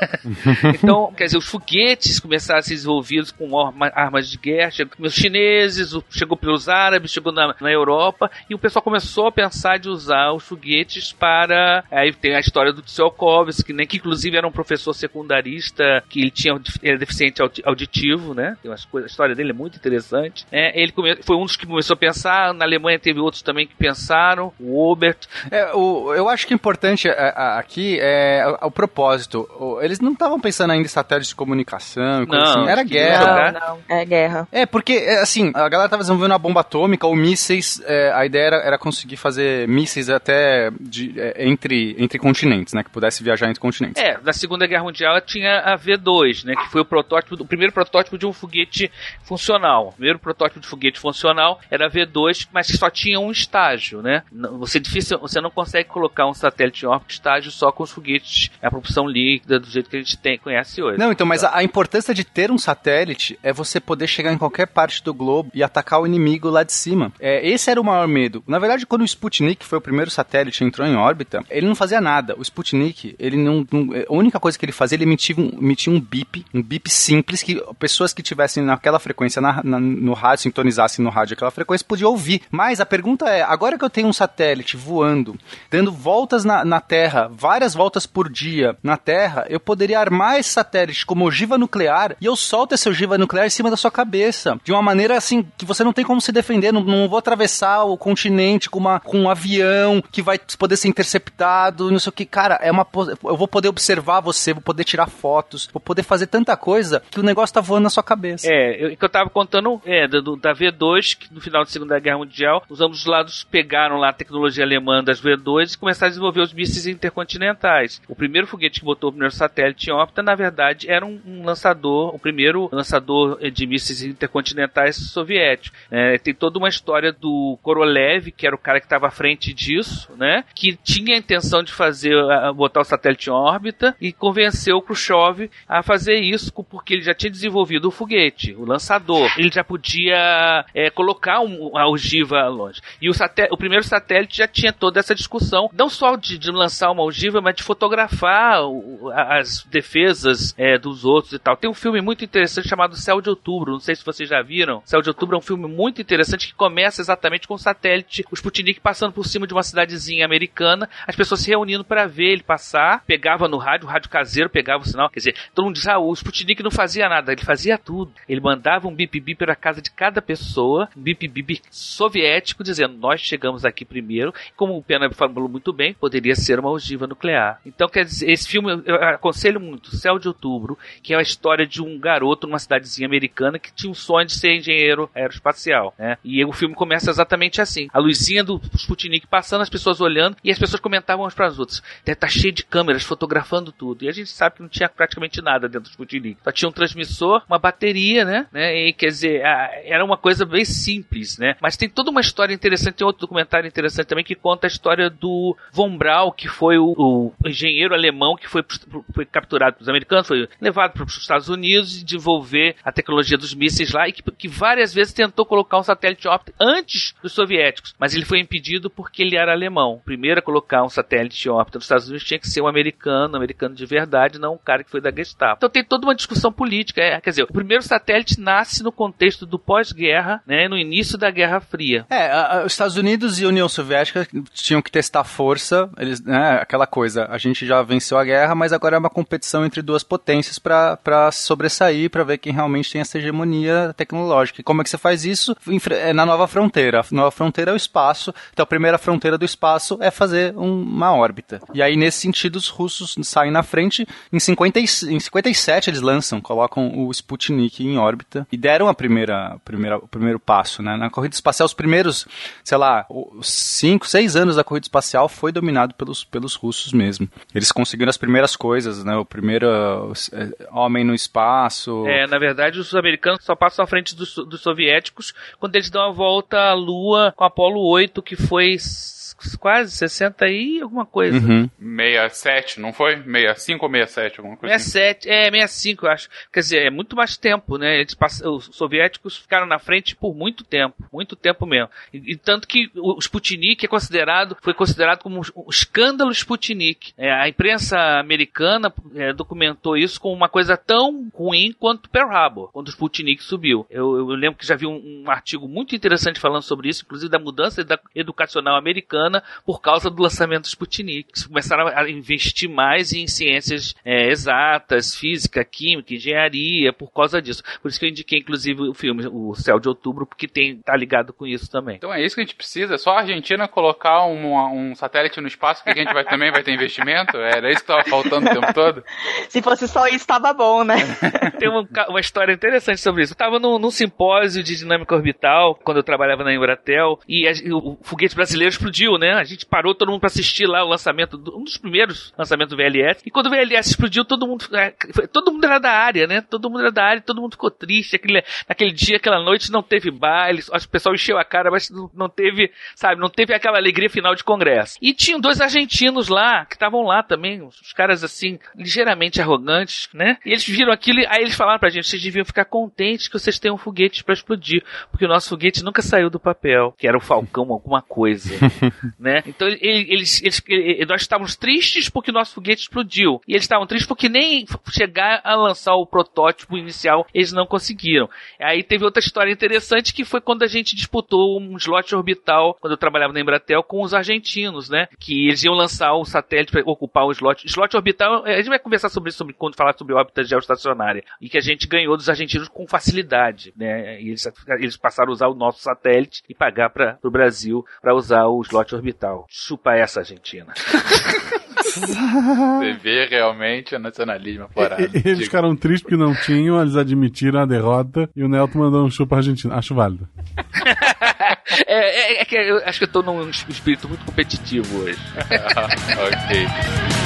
então, quer dizer, os foguetes começaram a ser desenvolvidos com armas de guerra, chegou os chineses, chegou pelos árabes, chegou na, na, Europa, e o pessoal começou a pensar de usar os foguetes para. Aí tem a história do Tsiolkovsky, né, que inclusive era um professor secundarista, que ele tinha era deficiente auditivo, né? Tem umas coisas, a história dele é muito interessante. É, ele come, foi um dos que começou a pensar, na Alemanha teve outros também que pensaram, o Obert. É, o, eu acho que o importante é, aqui é o, o propósito. Eles não estavam pensando ainda em satélites de comunicação e coisa Não, assim. Era guerra. Não, não. É guerra. É, porque, é, assim, a galera tava desenvolvendo uma bomba atômica ou mísseis. é, a ideia era, era conseguir fazer mísseis até de, é, entre, entre continentes, né? Que pudesse viajar entre continentes. É, na Segunda Guerra Mundial tinha a V2, né? Que foi o protótipo, o primeiro protótipo de um foguete funcional. O primeiro protótipo de foguete funcional era a V2, mas que só tinha um estágio, né? Você, difícil, você não consegue colocar um satélite em órbita estágio só com os foguetes a propulsão líquida do jeito que a gente tem, conhece hoje. Não, então, mas a, a importância de ter um satélite é você poder chegar em qualquer parte do globo e atacar o inimigo lá de cima. É, esse era o maior medo. Na verdade, quando o Sputnik foi o primeiro satélite entrou em órbita, ele não fazia nada. O Sputnik, ele não, não- a única coisa que ele fazia, ele emitia um, emitia um bip, um bip simples que pessoas que tivessem naquela frequência na- na- no rádio, sintonizassem no rádio aquela frequência, podiam ouvir. Mas a pergunta é, agora que eu tenho um satélite voando, dando voltas na, na Terra, várias voltas por dia na Terra, eu poderia armar esse satélite como ogiva nuclear e eu solto essa ogiva nuclear em cima da sua cabeça. De uma maneira assim que você não tem como se defender. Não, não vou atravessar o continente com, uma, com um avião que vai poder ser interceptado, não sei o que. Cara, é uma. Eu vou poder observar você, vou poder tirar fotos, vou poder fazer tanta coisa que o negócio tá voando na sua cabeça. É, eu, que eu tava contando é, do- da V2, que no final da Segunda Guerra Mundial, os ambos lados pegaram lá a tecnologia alemã das V2 e começaram a desenvolver os mísseis intercontinentais. O primeiro foguete que botou o primeiro satélite em órbita, na verdade, era um, um lançador, o primeiro lançador eh, de mísseis intercontinentais soviético. É, tem toda uma história do Korolev, que era o cara que estava à frente disso, né? Que tinha a intenção de fazer, botar o satélite em órbita e convenceu o Khrushchev a fazer isso porque ele já tinha desenvolvido o foguete, o lançador. Ele já podia é, colocar um, a ogiva longe. E o, o primeiro satélite já tinha toda essa discussão, não só de, de lançar uma ogiva, mas de fotografar o- as as defesas é, outros e tal. Tem um filme muito interessante chamado Céu de Outubro, não sei se vocês já viram. Céu de Outubro é um filme muito interessante que começa exatamente com o satélite, o Sputnik passando por cima de uma cidadezinha americana, as pessoas se reunindo para ver ele passar, pegava no rádio, o rádio caseiro pegava o sinal, quer dizer, todo mundo diz, ah, o Sputnik não fazia nada, ele fazia tudo. Ele mandava um bip-bip para a casa de cada pessoa, um bip-bip soviético, dizendo, nós chegamos aqui primeiro, como o Pena falou muito bem, poderia ser uma ogiva nuclear. Então, quer dizer, esse filme eu aconselho muito, Céu de Outubro, que é a história de um garoto numa cidadezinha americana que tinha um sonho de ser engenheiro aeroespacial, né? E o filme começa exatamente assim, a luzinha do Sputnik passando, as pessoas olhando, e as pessoas comentavam umas para as outras, deve tá cheio de câmeras fotografando tudo, e a gente sabe que não tinha praticamente nada dentro do Sputnik. Só tinha um transmissor, uma bateria, né? né? E quer dizer, era uma coisa bem simples, né? Mas tem toda uma história interessante, tem outro documentário interessante também que conta a história do Von Braun, que foi o, o engenheiro alemão que foi, foi capturado pelos americanos, foi levado para os Estados Unidos e desenvolver a tecnologia dos mísseis lá e que, que várias vezes tentou colocar um satélite óptico antes dos soviéticos, mas ele foi impedido porque ele era alemão. Primeiro a colocar um satélite óptico nos Estados Unidos tinha que ser um americano, um americano de verdade, não um cara que foi da Gestapo. Então tem toda uma discussão política. É, quer dizer, o primeiro satélite nasce no contexto do pós-guerra, né, no início da Guerra Fria. É, a, a, os Estados Unidos e a União Soviética tinham que testar força, eles, né, aquela coisa, a gente já venceu a guerra, mas agora é uma competição entre duas potências para sobressair, para ver quem realmente tem essa hegemonia tecnológica. E como é que você faz isso? É na nova fronteira. A nova fronteira é o espaço, então a primeira fronteira do espaço é fazer um, uma órbita. E aí, nesse sentido, os russos saem na frente. Em, 50, em 57 eles lançam, colocam o Sputnik em órbita e deram a primeira, primeira, o primeiro passo. Né? Na corrida espacial, os primeiros, sei lá, 5, 6 anos da corrida espacial foi dominado pelos, pelos russos mesmo. Eles conseguiram as primeiras coisas, né? O primeiro é, homem no espaço. É, na verdade, os americanos só passam à frente dos, dos soviéticos quando eles dão a volta à Lua com Apolo 8, que foi quase 60 e alguma coisa. Uhum. 67, não foi? 65 ou 67, alguma coisa 67, assim. é, 65, eu acho. Quer dizer, é muito mais tempo, né? Eles os soviéticos ficaram na frente por muito tempo, muito tempo mesmo. E, e tanto que o Sputnik é considerado, foi considerado como um escândalo Sputnik. É, a imprensa americana é, documentou isso como uma coisa tão ruim quanto Pearl Harbor, quando o Sputnik subiu. Eu, eu lembro que já vi um, um artigo muito interessante falando sobre isso, inclusive da mudança educacional americana por causa do lançamento do Sputnik. Começaram a investir mais em ciências é, exatas, física, química, engenharia, por causa disso. Por isso que eu indiquei, inclusive, o filme O Céu de Outubro, porque tem, tá ligado com isso também. Então é isso que a gente precisa. É só a Argentina colocar um, um satélite no espaço que a gente vai, também vai ter investimento? Era isso que estava faltando o tempo todo? Se fosse só isso, estava bom, né? tem uma, uma, história interessante sobre isso. Eu estava num, num, simpósio de dinâmica orbital, quando eu trabalhava na Embratel, e a, o foguete brasileiro explodiu né? A gente parou todo mundo para assistir lá o lançamento, um dos primeiros lançamentos do VLS. E quando o VLS explodiu, todo mundo, é, todo mundo era da área, né? Todo mundo era da área, todo mundo ficou triste. Aquele, naquele dia, aquela noite, não teve baile, o pessoal encheu a cara, mas não, teve, sabe, não teve aquela alegria final de congresso. E tinham dois argentinos lá, que estavam lá também, os caras assim, ligeiramente arrogantes, né? E eles viram aquilo, aí eles falaram pra gente, vocês deviam ficar contentes que vocês tenham foguetes para explodir, porque o nosso foguete nunca saiu do papel, que era o Falcão alguma coisa. né? Então eles, eles, eles, nós estávamos tristes porque o nosso foguete explodiu. E eles estavam tristes porque nem chegar a lançar o protótipo inicial eles não conseguiram. Aí teve outra história interessante que foi quando a gente disputou um slot orbital, quando eu trabalhava na Embratel, com os argentinos, né? Que eles iam lançar o satélite para ocupar o slot. Slot orbital, a gente vai conversar sobre isso quando falar sobre órbita geoestacionária. E que a gente ganhou dos argentinos com facilidade, né? E eles, eles passaram a usar o nosso satélite e pagar para o Brasil para usar o slot orbital. Chupa essa, Argentina. Você vê realmente o nacionalismo aflorado. Eles ficaram tristes porque não tinham, eles admitiram a derrota e o Nelton mandou um chupa Argentina. Acho válido. é, é, é, que eu acho que eu tô num espírito muito competitivo hoje. ok.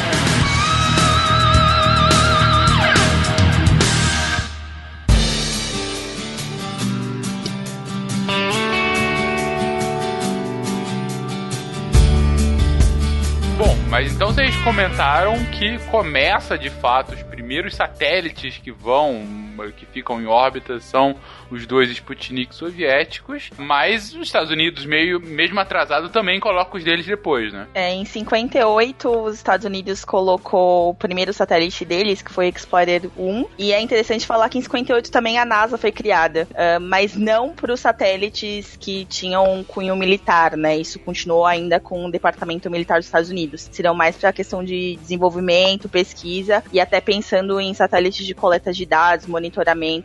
Mas então vocês comentaram que começa de fato os primeiros satélites que vão que ficam em órbita são os dois Sputnik soviéticos, mas os Estados Unidos, meio, mesmo atrasado, também coloca os deles depois, né? É, em 58, os Estados Unidos colocou o primeiro satélite deles, que foi Explorer 1. E é interessante falar que em 58 também a NASA foi criada, uh, mas não para os satélites que tinham um cunho militar, né? Isso continuou ainda com o Departamento Militar dos Estados Unidos. Serão mais para a questão de desenvolvimento, pesquisa e até pensando em satélites de coleta de dados, monitoramento,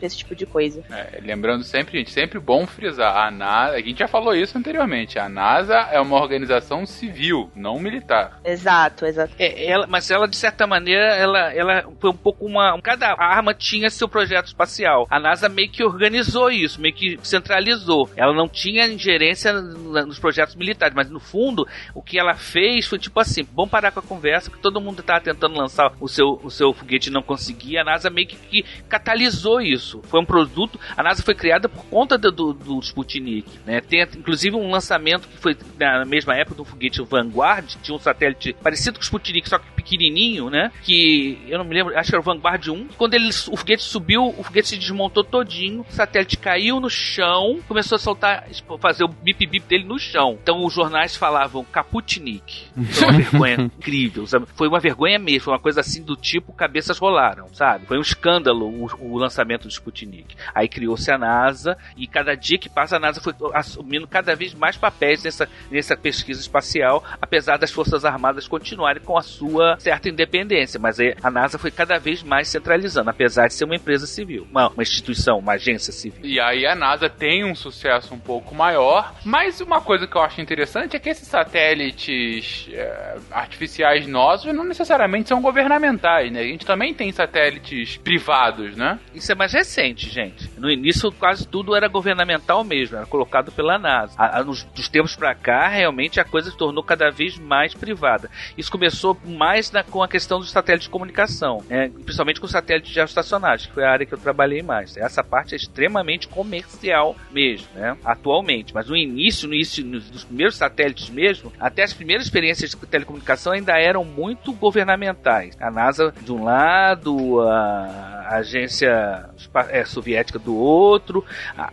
esse tipo de coisa. É, lembrando sempre, gente, sempre bom frisar, a NASA, a gente já falou isso anteriormente, a NASA é uma organização civil, não militar. Exato, exato. É, ela, mas ela, de certa maneira, ela, ela foi um pouco uma. Cada arma tinha seu projeto espacial. A NASA meio que organizou isso, meio que centralizou. Ela não tinha ingerência nos projetos militares, mas no fundo, o que ela fez foi tipo assim: vamos parar com a conversa, que todo mundo estava tentando lançar o seu, o seu foguete e não conseguia. A NASA meio que, que catalisou isso. Foi um produto. A NASA foi criada por conta do, do, do Sputnik. Né? Tem inclusive um lançamento que foi na mesma época do foguete Vanguard, tinha um satélite parecido com o Sputnik, só que pequenininho, né? Que eu não me lembro, acho que era o Vanguard 1. Quando ele, o foguete subiu, o foguete se desmontou todinho, o satélite caiu no chão, começou a soltar, fazer o bip bip dele no chão. Então os jornais falavam Kaputnik. Foi uma vergonha incrível, sabe? Foi uma vergonha mesmo, foi uma coisa assim do tipo cabeças rolaram, sabe? Foi um escândalo o, o lançamento do Sputnik. Aí criou-se a NASA e cada dia que passa a NASA foi assumindo cada vez mais papéis nessa, nessa pesquisa espacial, apesar das Forças Armadas continuarem com a sua certa independência, mas a NASA foi cada vez mais centralizando, apesar de ser uma empresa civil, uma, uma instituição, uma agência civil. E aí a NASA tem um sucesso um pouco maior, mas uma coisa que eu acho interessante é que esses satélites é, artificiais nossos não necessariamente são governamentais, né? A gente também tem satélites privados, né? Isso é mais recente, gente. No início quase tudo era governamental mesmo, era colocado pela NASA. A, a, nos, dos tempos para cá, realmente a coisa se tornou cada vez mais privada. Isso começou mais na, com a questão dos satélites de comunicação, né? principalmente com satélites geoestacionários, que foi a área que eu trabalhei mais. Essa parte é extremamente comercial mesmo, né? atualmente. Mas no início, no início dos primeiros satélites mesmo, até as primeiras experiências de telecomunicação ainda eram muito governamentais. A NASA de um lado, a agência é, soviética do outro,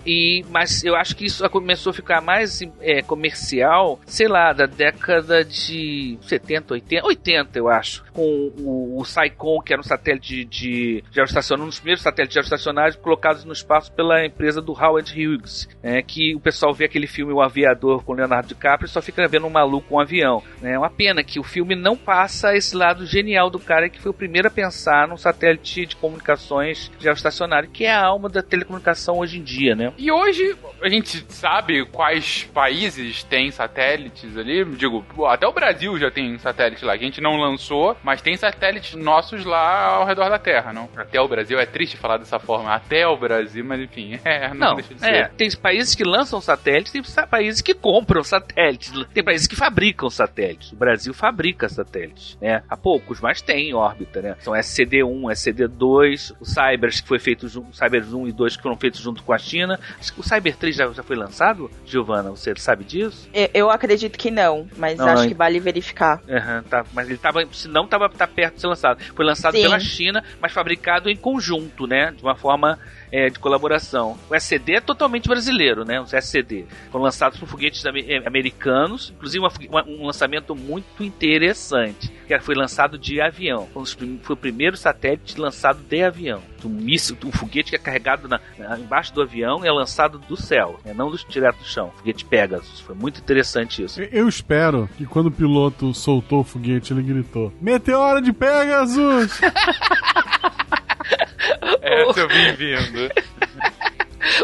e mas eu acho que isso começou a ficar mais é, comercial, sei lá, da década de 70, 80, 80 eu acho, com o, o Saicon, que era um satélite de, de geoestacionário, um dos primeiros satélites geoestacionários colocados no espaço pela empresa do Howard Hughes, é, que o pessoal vê aquele filme O Aviador com Leonardo DiCaprio e só fica vendo um maluco com um avião. É uma pena que o filme não passa esse lado genial do cara que foi o primeiro a pensar num satélite de comunicações geoestacionário, que é a alma da telecomunicação hoje em dia, né? E hoje a gente sabe quais países têm satélites ali, digo, até o Brasil já tem satélite lá, a gente não lançou, mas tem satélites nossos lá ao redor da Terra, não? Até o Brasil, é triste falar dessa forma, até o Brasil, mas enfim, é, não, não deixa de é, ser. tem países que lançam satélites, tem países que compram satélites, tem países que fabricam satélites. O Brasil fabrica satélites, né? Há poucos, mas tem em órbita, né? São SCD-1, SCD-2, o Cybers que foi feito, o Cybers 1 e 2 que foram feitos junto com a China. O Cyber 3 já, já foi lançado, Giovana? Você sabe disso? Eu, eu acredito que não, mas não, acho não. que vale verificar. Uhum, tá, mas ele tava, se não tava tá perto de ser lançado. Foi lançado Sim. pela China, mas fabricado em conjunto, né? De uma forma é, de colaboração. O SCD é totalmente brasileiro, né? Os SCD foram lançados por foguetes americanos, inclusive uma, uma, um lançamento muito interessante, que foi lançado de avião. Foi o primeiro satélite lançado de avião. Um míssil, um foguete que é carregado na, na, embaixo do avião e é lançado do céu, né? não do, direto do chão. Foguete Pegasus. Foi muito interessante isso. Eu espero que quando o piloto soltou o foguete, ele gritou: Meteoro de Pegasus! Essa eu vim vindo.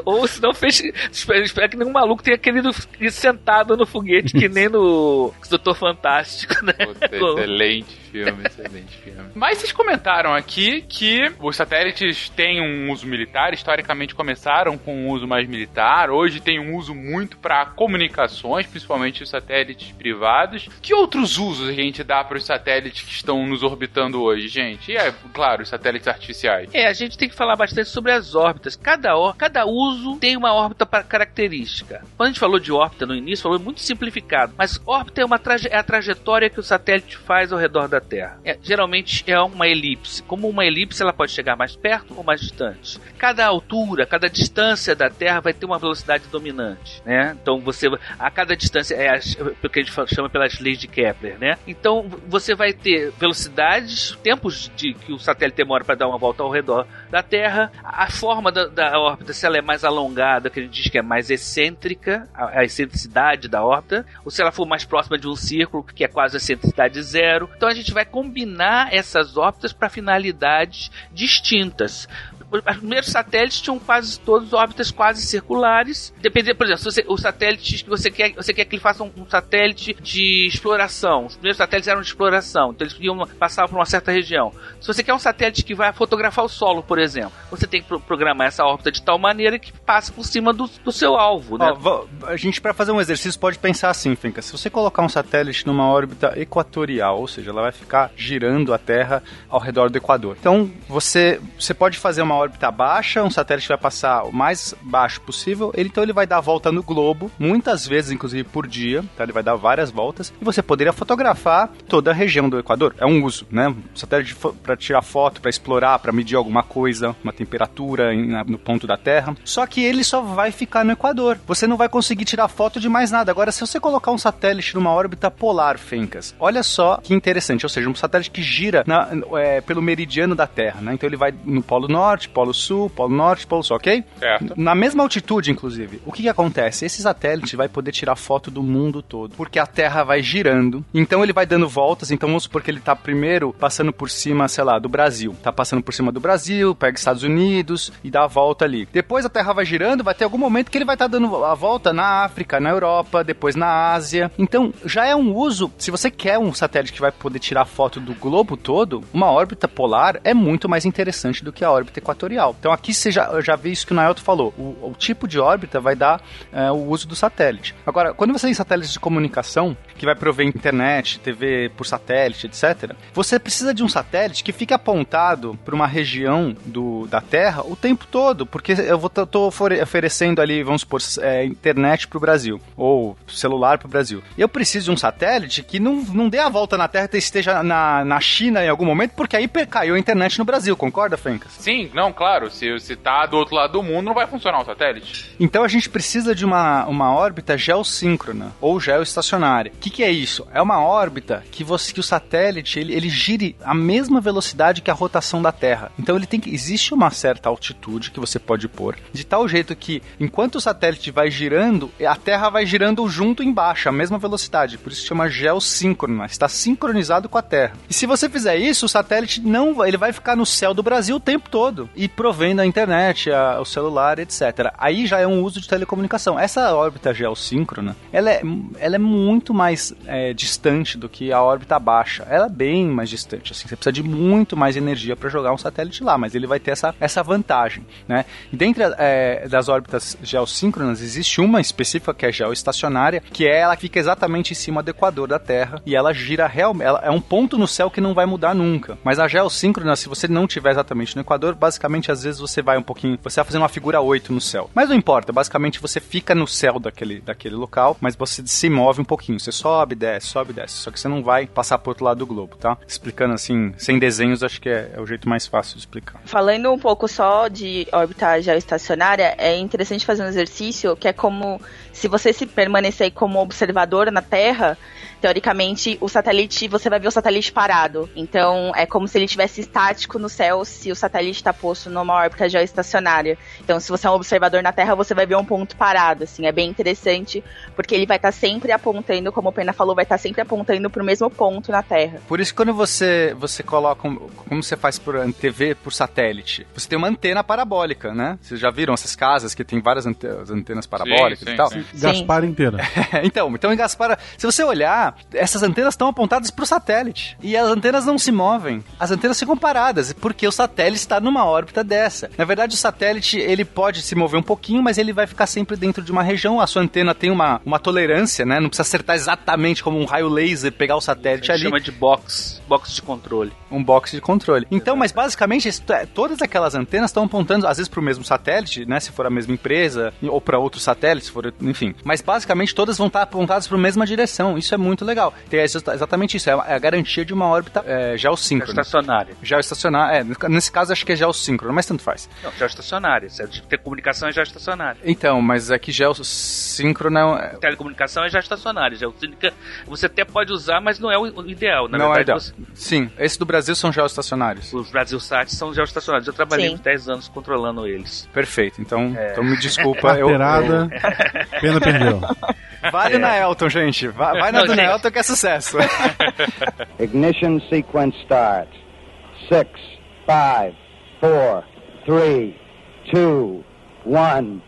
Ou se não fez. Espero que nenhum maluco tenha querido ir sentado no foguete, que nem no Doutor Fantástico, né? Puta, excelente filme, excelente filme. Mas vocês comentaram aqui que os satélites têm um uso militar, historicamente começaram com um uso mais militar, hoje tem um uso muito para comunicações, principalmente os satélites privados. Que outros usos a gente dá para os satélites que estão nos orbitando hoje, gente? E é, claro, os satélites artificiais. É, a gente tem que falar bastante sobre as órbitas. Cada, cada uso tem uma órbita característica. Quando a gente falou de órbita no início, falou muito simplificado, mas órbita é, uma traje- é a trajetória que o satélite faz ao redor da Terra. É, geralmente é uma elipse. Como uma elipse, ela pode chegar mais perto ou mais distante. Cada altura, cada distância da Terra vai ter uma velocidade dominante, né? Então você a cada distância é o que a gente chama pelas leis de Kepler, né? Então você vai ter velocidades, tempos de que o satélite demora para dar uma volta ao redor da Terra, a forma da, da órbita, se ela é mais alongada, que a gente diz que é mais excêntrica, a, a excentricidade da órbita, ou se ela for mais próxima de um círculo, que é quase a excentricidade zero. Então a gente vai combinar essas órbitas para finalidades distintas. Os primeiros satélites tinham quase todos órbitas quase circulares. Dependendo, por exemplo, se o satélite que você quer, você quer que ele faça um, um satélite de exploração. Os primeiros satélites eram de exploração, então eles podiam passar por uma certa região. Se você quer um satélite que vai fotografar o solo, por exemplo, você tem que pro- programar essa órbita de tal maneira que passe por cima do, do seu alvo, né? Ó, a gente, para fazer um exercício, pode pensar assim, Finca. Se você colocar um satélite numa órbita equatorial, ou seja, ela vai ficar girando a Terra ao redor do Equador. Então, você, você pode fazer uma órbita baixa, um satélite vai passar o mais baixo possível, ele, então ele vai dar a volta no globo, muitas vezes, inclusive por dia, tá? ele vai dar várias voltas, e você poderia fotografar toda a região do Equador. É um uso, né? Um satélite para tirar foto, para explorar, para medir alguma coisa, uma temperatura em- na- no ponto da Terra. Só que ele só vai ficar no Equador. Você não vai conseguir tirar foto de mais nada. Agora, se você colocar um satélite numa órbita polar, Fencas, olha só que interessante. Ou seja, um satélite que gira na- é, pelo meridiano da Terra, né? Então ele vai no Polo Norte, Polo Sul, Polo Norte, Polo Sul, ok? Certo. Na mesma altitude, inclusive. O que, que acontece? Esse satélite vai poder tirar foto do mundo todo, porque a Terra vai girando. Então ele vai dando voltas. Então vamos supor que ele tá primeiro passando por cima, sei lá, do Brasil. Tá passando por cima do Brasil, pega Estados Unidos e dá a volta ali. Depois a Terra vai girando, vai ter algum momento que ele vai estar dando a volta na África, na Europa, depois na Ásia. Então já é um uso. Se você quer um satélite que vai poder tirar foto do globo todo, uma órbita polar é muito mais interessante do que a órbita equatorial. Então aqui você já, já vi isso que o Naelto falou. O, o tipo de órbita vai dar é, o uso do satélite. Agora, quando você tem satélites de comunicação, que vai prover internet, TV por satélite, etc., você precisa de um satélite que fique apontado para uma região do, da Terra o tempo todo, porque eu ofere- oferecendo ali, vamos supor, é, internet para o Brasil, ou celular para o Brasil. Eu preciso de um satélite que não, não dê a volta na Terra e esteja na, na China em algum momento, porque aí caiu a internet no Brasil, concorda, Fencas? Sim, não, claro. Se você tá do outro lado do mundo, não vai funcionar o satélite. Então a gente precisa de uma, uma órbita geossíncrona ou geoestacionária. O que, que é isso? É uma órbita que, você, que o satélite ele, ele gire a mesma velocidade que a rotação da Terra. Então ele tem que existe uma certa altitude que você pode pôr de tal jeito que enquanto o satélite vai girando, a Terra vai girando junto embaixo, a mesma velocidade. Por isso chama geossíncrona. Está sincronizado com a Terra. E se você fizer isso, o satélite não ele vai ficar no céu do Brasil o tempo todo e provendo a internet, a- o celular, etc. Aí já é um uso de telecomunicação. Essa órbita geossíncrona, ela é, ela é muito mais é, distante do que a órbita baixa. Ela é bem mais distante. Assim, você precisa de muito mais energia para jogar um satélite lá, mas ele vai ter essa, essa vantagem, né? E dentre é, das órbitas geossíncronas existe uma específica que é geoestacionária, que é ela fica exatamente em cima do equador da Terra e ela gira realmente, é um ponto no céu que não vai mudar nunca. Mas a geossíncrona, se você não tiver exatamente no equador, basicamente às vezes você vai um pouquinho, você vai fazer uma figura 8 no céu. Mas não importa, basicamente você fica no céu daquele, daquele local, mas você se move um pouquinho, você sobe, desce, sobe, desce. Só que você não vai passar pro outro lado do globo, tá? Explicando assim, sem desenhos, acho que é, é o jeito mais fácil de explicar. Falando um pouco só de órbita geoestacionária, é interessante fazer um exercício que é como se você se permanecer como observador na Terra, teoricamente o satélite, você vai ver o satélite parado. Então é como se ele estivesse estático no céu se o satélite está posto numa órbita geoestacionária. Então se você é um observador na Terra, você vai ver um ponto parado, assim, é bem interessante, porque ele vai estar sempre apontando, como o Pena falou, vai estar sempre apontando para o mesmo ponto na Terra. Por isso, quando você, você coloca, um- como você faz por TV por satélite, você tem uma antena parabólica, né? Vocês já viram essas casas que tem várias ante- antenas parabólicas sim, e tal? sim. Gaspar inteira. então, então em Gaspar, se você olhar, essas antenas estão apontadas para o satélite. E as antenas não se movem. As antenas ficam paradas, porque o satélite está numa órbita dessa. Na verdade, o satélite, ele pode se mover um pouquinho, mas ele vai ficar sempre dentro de uma região. A sua antena tem uma, uma tolerância, né? Não precisa acertar exatamente como um raio laser, pegar o satélite ali chama de box, box de controle. um box de controle. Então, mas basicamente todas aquelas antenas estão apontando, às vezes, para o mesmo satélite, né? Se for a mesma empresa, ou para outro satélite, se for, enfim. Mas basicamente todas vão estar apontadas para a mesma direção. Isso é muito legal. Tem exatamente isso, é a garantia de uma órbita é, geossíncrona. Estacionária. Geoestacionária, é, nesse caso acho que é geossíncrona, mas tanto faz. Não, geoestacionária. Se é ter comunicação é geoestacionária. Então, mas aqui geossíncrona é... Telecomunicação é geoestacionária. Geossíncrona você até pode usar, mas não é o ideal. Na não verdade, é ideal. Você... Sim, esse do Brasil são geoestacionários. Os Brasil Sat são geoestacionários. Eu trabalhei uns 10 anos controlando eles. Perfeito. Então, é. então me desculpa. eu, eu... Pena perdeu. Vale é. na Elton, gente. Vai, vai na do Elton que é sucesso. Ignition sequence start. Six, five, four, three, two, one.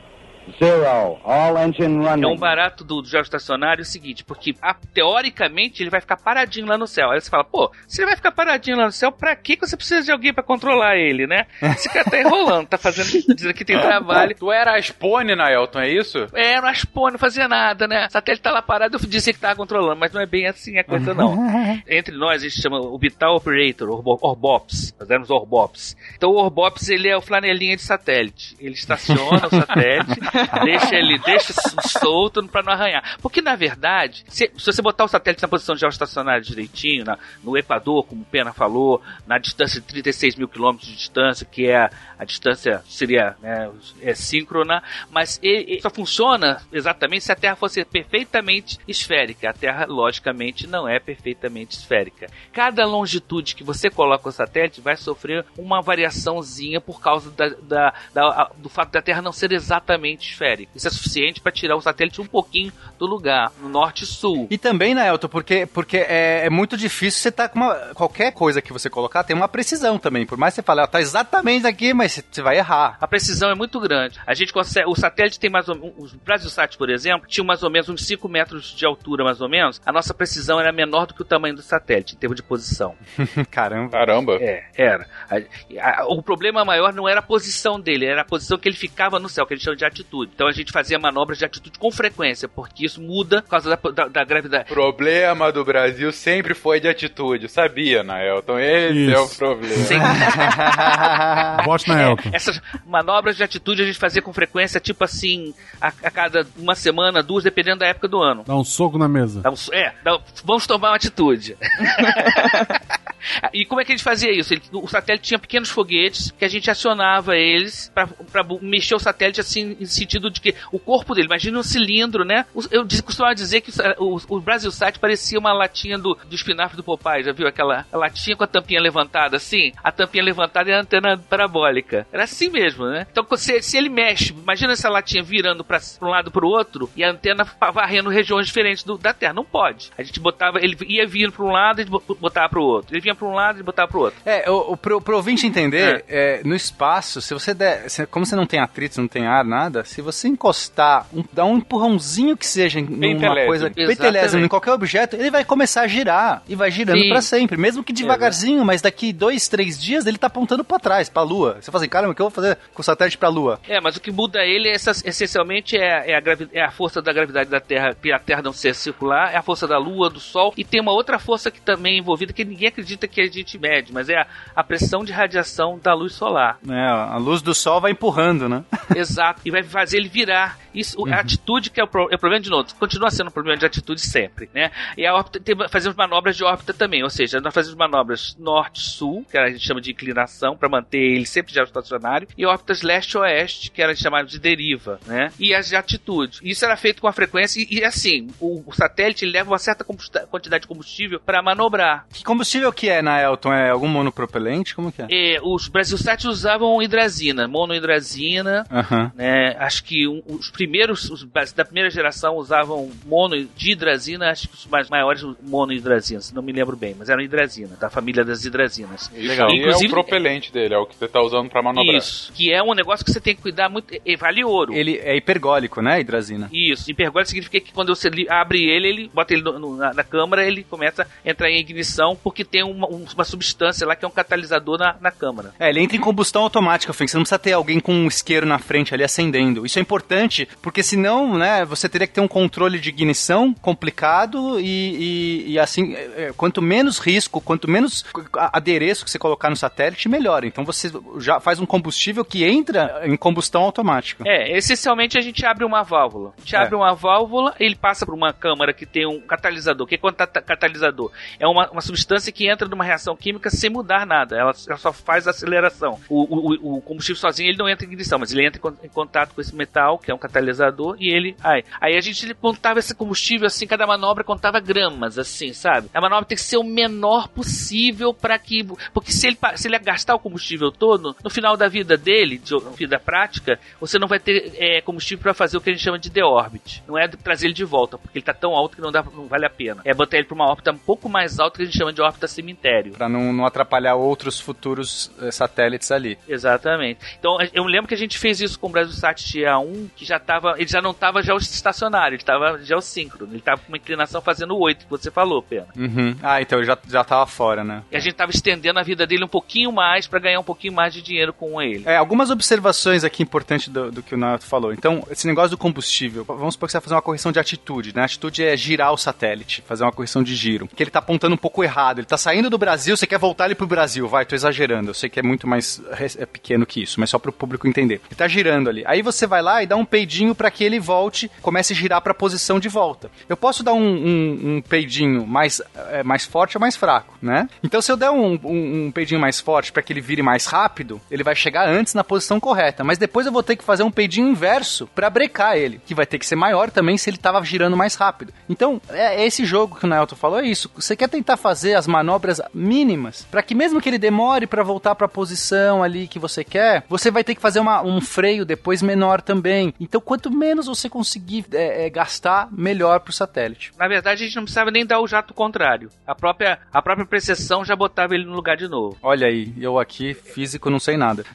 Zero. All engine running. É um barato do, do geoestacionário é o seguinte, porque a, teoricamente ele vai ficar paradinho lá no céu. Aí você fala, pô, se ele vai ficar paradinho lá no céu, pra que você precisa de alguém pra controlar ele, né? Esse cara tá enrolando, tá fazendo, dizendo que tem trabalho. Tu era a Spone, Naelton, é isso? É, era a Spone, não fazia nada, né? O satélite tá lá parado, eu dizia que tava controlando, mas não é bem assim a coisa, não. Entre nós, a gente chama Orbital Operator, Orbops. Nós éramos Orbops. Então o Orbops, ele é o flanelinha de satélite. Ele estaciona o satélite deixa ele deixa solto para não arranhar. Porque, na verdade, se, se, você botar o satélite na posição geoestacionária direitinho, na, no Equador, como o Pena falou, na distância de 36 mil quilômetros de distância, que é a, a distância seria né, é síncrona, mas ele, ele só funciona exatamente se a Terra fosse perfeitamente esférica. A Terra, logicamente, não é perfeitamente esférica. Cada longitude que você coloca o satélite vai sofrer uma variaçãozinha por causa da, da, da, do fato da Terra não ser exatamente esférica. Isso é suficiente para tirar o satélite um pouquinho do lugar, no norte e sul. E também, né, Elton, porque, porque é, é muito difícil você estar tá com uma. Qualquer coisa que você colocar tem uma precisão também. Por mais que você fale, ela tá exatamente aqui, mas você vai errar. A precisão é muito grande. A gente consegue. O satélite tem mais ou menos. Os Brasilsat, por exemplo, tinha mais ou menos uns 5 metros de altura, mais ou menos. A nossa precisão era menor do que o tamanho do satélite, em termos de posição. Caramba. Caramba. É, era. A, a, o problema maior não era a posição dele, era a posição que ele ficava no céu, que a gente chama de atitude. Então a gente fazia manobras de atitude com frequência, porque isso muda por causa da, da, da gravidade. O problema do Brasil sempre foi de atitude, sabia, Naelton? Esse isso. é o problema. Vote na Elton. É, essas manobras de atitude a gente fazia com frequência, tipo assim, a, a, cada uma semana, duas, dependendo da época do ano. Dá um soco na mesa. Um, é, dá, vamos tomar uma atitude. E como é que a gente fazia isso? Ele, o satélite tinha pequenos foguetes que a gente acionava eles para mexer o satélite assim, em sentido de que o corpo dele, imagina um cilindro, né? Eu costumava dizer que o, o Brasil Sat parecia uma latinha do, do espinafre do Popeye, já viu aquela latinha com a tampinha levantada assim? A tampinha levantada é a antena parabólica. Era assim mesmo, né? Então se, se ele mexe, imagina essa latinha virando para um lado para o outro e a antena varrendo regiões diferentes do, da Terra. Não pode. A gente botava, ele ia vindo para um lado e botava para o outro. Ele vinha para um lado e botava para o outro. É, o, o, pro, pro ouvinte entender, é. É, no espaço, se você der, se, como você não tem atrito, não tem ar, nada, se você encostar, um, dar um empurrãozinho que seja em uma coisa, pentelésimo, em qualquer objeto, ele vai começar a girar e vai girando para sempre, mesmo que devagarzinho, mas daqui dois, três dias ele tá apontando para trás, para a Lua. Você fala assim, caramba, o que eu vou fazer com o satélite para a Lua? É, mas o que muda ele é essencialmente é, é, a é a força da gravidade da Terra, a Terra não ser circular, é a força da Lua, do Sol, e tem uma outra força que também é envolvida que ninguém acredita que a gente mede, mas é a, a pressão de radiação da luz solar. É, a luz do Sol vai empurrando, né? Exato, e vai fazer ele virar. Isso, uhum. a atitude que é o, pro, é o problema de novo, continua sendo um problema de atitude sempre, né? E a órbita, tem, fazemos manobras de órbita também, ou seja, nós fazemos manobras norte-sul, que a gente chama de inclinação, para manter ele sempre geoestacionário, e órbitas leste-oeste, que era chamado de deriva, né? E as de atitude. Isso era feito com a frequência, e, e assim, o, o satélite leva uma certa quantidade de combustível para manobrar. Que combustível que é, na Elton? É algum monopropelente? Como que é? é os Brasilsat usavam hidrazina, monohidrazina, uhum. né? Acho que um, os primeiros, os da primeira geração usavam mono de hidrazina, acho que os mais maiores monohidrazina, se não me lembro bem, mas eram hidrazina, da família das hidrazinas. Legal. Inclusive, é o propelente dele, é o que você está usando para manobrar. Isso, que é um negócio que você tem que cuidar muito, e vale ouro. Ele é hipergólico, né, hidrazina? Isso, hipergólico significa que quando você abre ele, ele bota ele no, no, na, na, câmara, ele começa a entrar em ignição porque tem uma, uma substância lá que é um catalisador na, na câmara. É, ele entra em combustão automática, Fink. Você não precisa ter alguém com um isqueiro na frente ali acendendo Isso é importante, porque senão, né, você teria que ter um controle de ignição complicado e, e, e assim, é, é, quanto menos risco, quanto menos adereço que você colocar no satélite, melhor. Então você já faz um combustível que entra em combustão automática. É, essencialmente a gente abre uma válvula. A gente É. abre uma válvula, ele passa por uma câmara que tem um catalisador. O que é um cata- catalisador? É uma, uma substância que entra numa reação química sem mudar nada. Ela, ela só faz aceleração. O, o- o- combustível sozinho ele não entra em ignição, mas ele entra em contato com esse metal, que é um catalisador, e ele. Aí, aí a gente contava esse combustível assim, cada manobra contava gramas, assim, sabe? A manobra tem que ser o menor possível para que. Porque se ele, se ele gastar o combustível todo, no final da vida dele, de vida prática, você não vai ter é, combustível para fazer o que a gente chama de deorbit. Não é trazer ele de volta, porque ele tá tão alto que não, dá, não vale a pena. É botar ele para uma órbita um pouco mais alta que a gente chama de órbita cemitério. Pra não, não atrapalhar outros futuros eh, satélites ali. Exatamente. Então eu lembro que a gente fez isso com o Brasilsat GA1, que já tava. Ele já não tava já o estacionário, ele tava já o síncrono. Ele tava com uma inclinação fazendo 8, que você falou, Pena. Uhum. Ah, então ele já, já tava fora, né? E a gente tava estendendo a vida dele um pouquinho mais para ganhar um pouquinho mais de dinheiro com ele. É, algumas observações aqui importantes do, do que o Nato falou. Então, esse negócio do combustível, vamos supor que você vai fazer uma correção de atitude, né? A atitude é girar o satélite, fazer uma correção de giro. Que ele tá apontando um pouco errado. Ele tá saindo do Brasil, você quer voltar ele pro Brasil. Vai, tô exagerando. Eu sei que é muito mais é pequeno que isso, mas só pro público entender. Ele tá girando ali. Aí você vai lá e dá um peidinho para que ele volte, comece a girar pra posição de volta. Eu posso dar um, um- um peidinho mais, é, mais forte ou mais fraco, né? Então, se eu der um, um, peidinho mais forte para que ele vire mais rápido, ele vai chegar antes na posição correta. Mas depois eu vou ter que fazer um peidinho inverso para brecar ele, que vai ter que ser maior também se ele tava girando mais rápido. Então, é, é esse jogo que o Nelton falou, é isso. Você quer tentar fazer as manobras mínimas para que mesmo que ele demore para voltar para a posição ali que você quer, você vai ter que fazer uma- um freio depois menor também. Então, quanto menos você conseguir é, é, gastar, melhor pro satélite. Na verdade, a gente não precisava nem dar o jato contrário. A própria, a própria precessão já botava ele no lugar de novo. Olha aí, eu aqui, físico, não sei nada.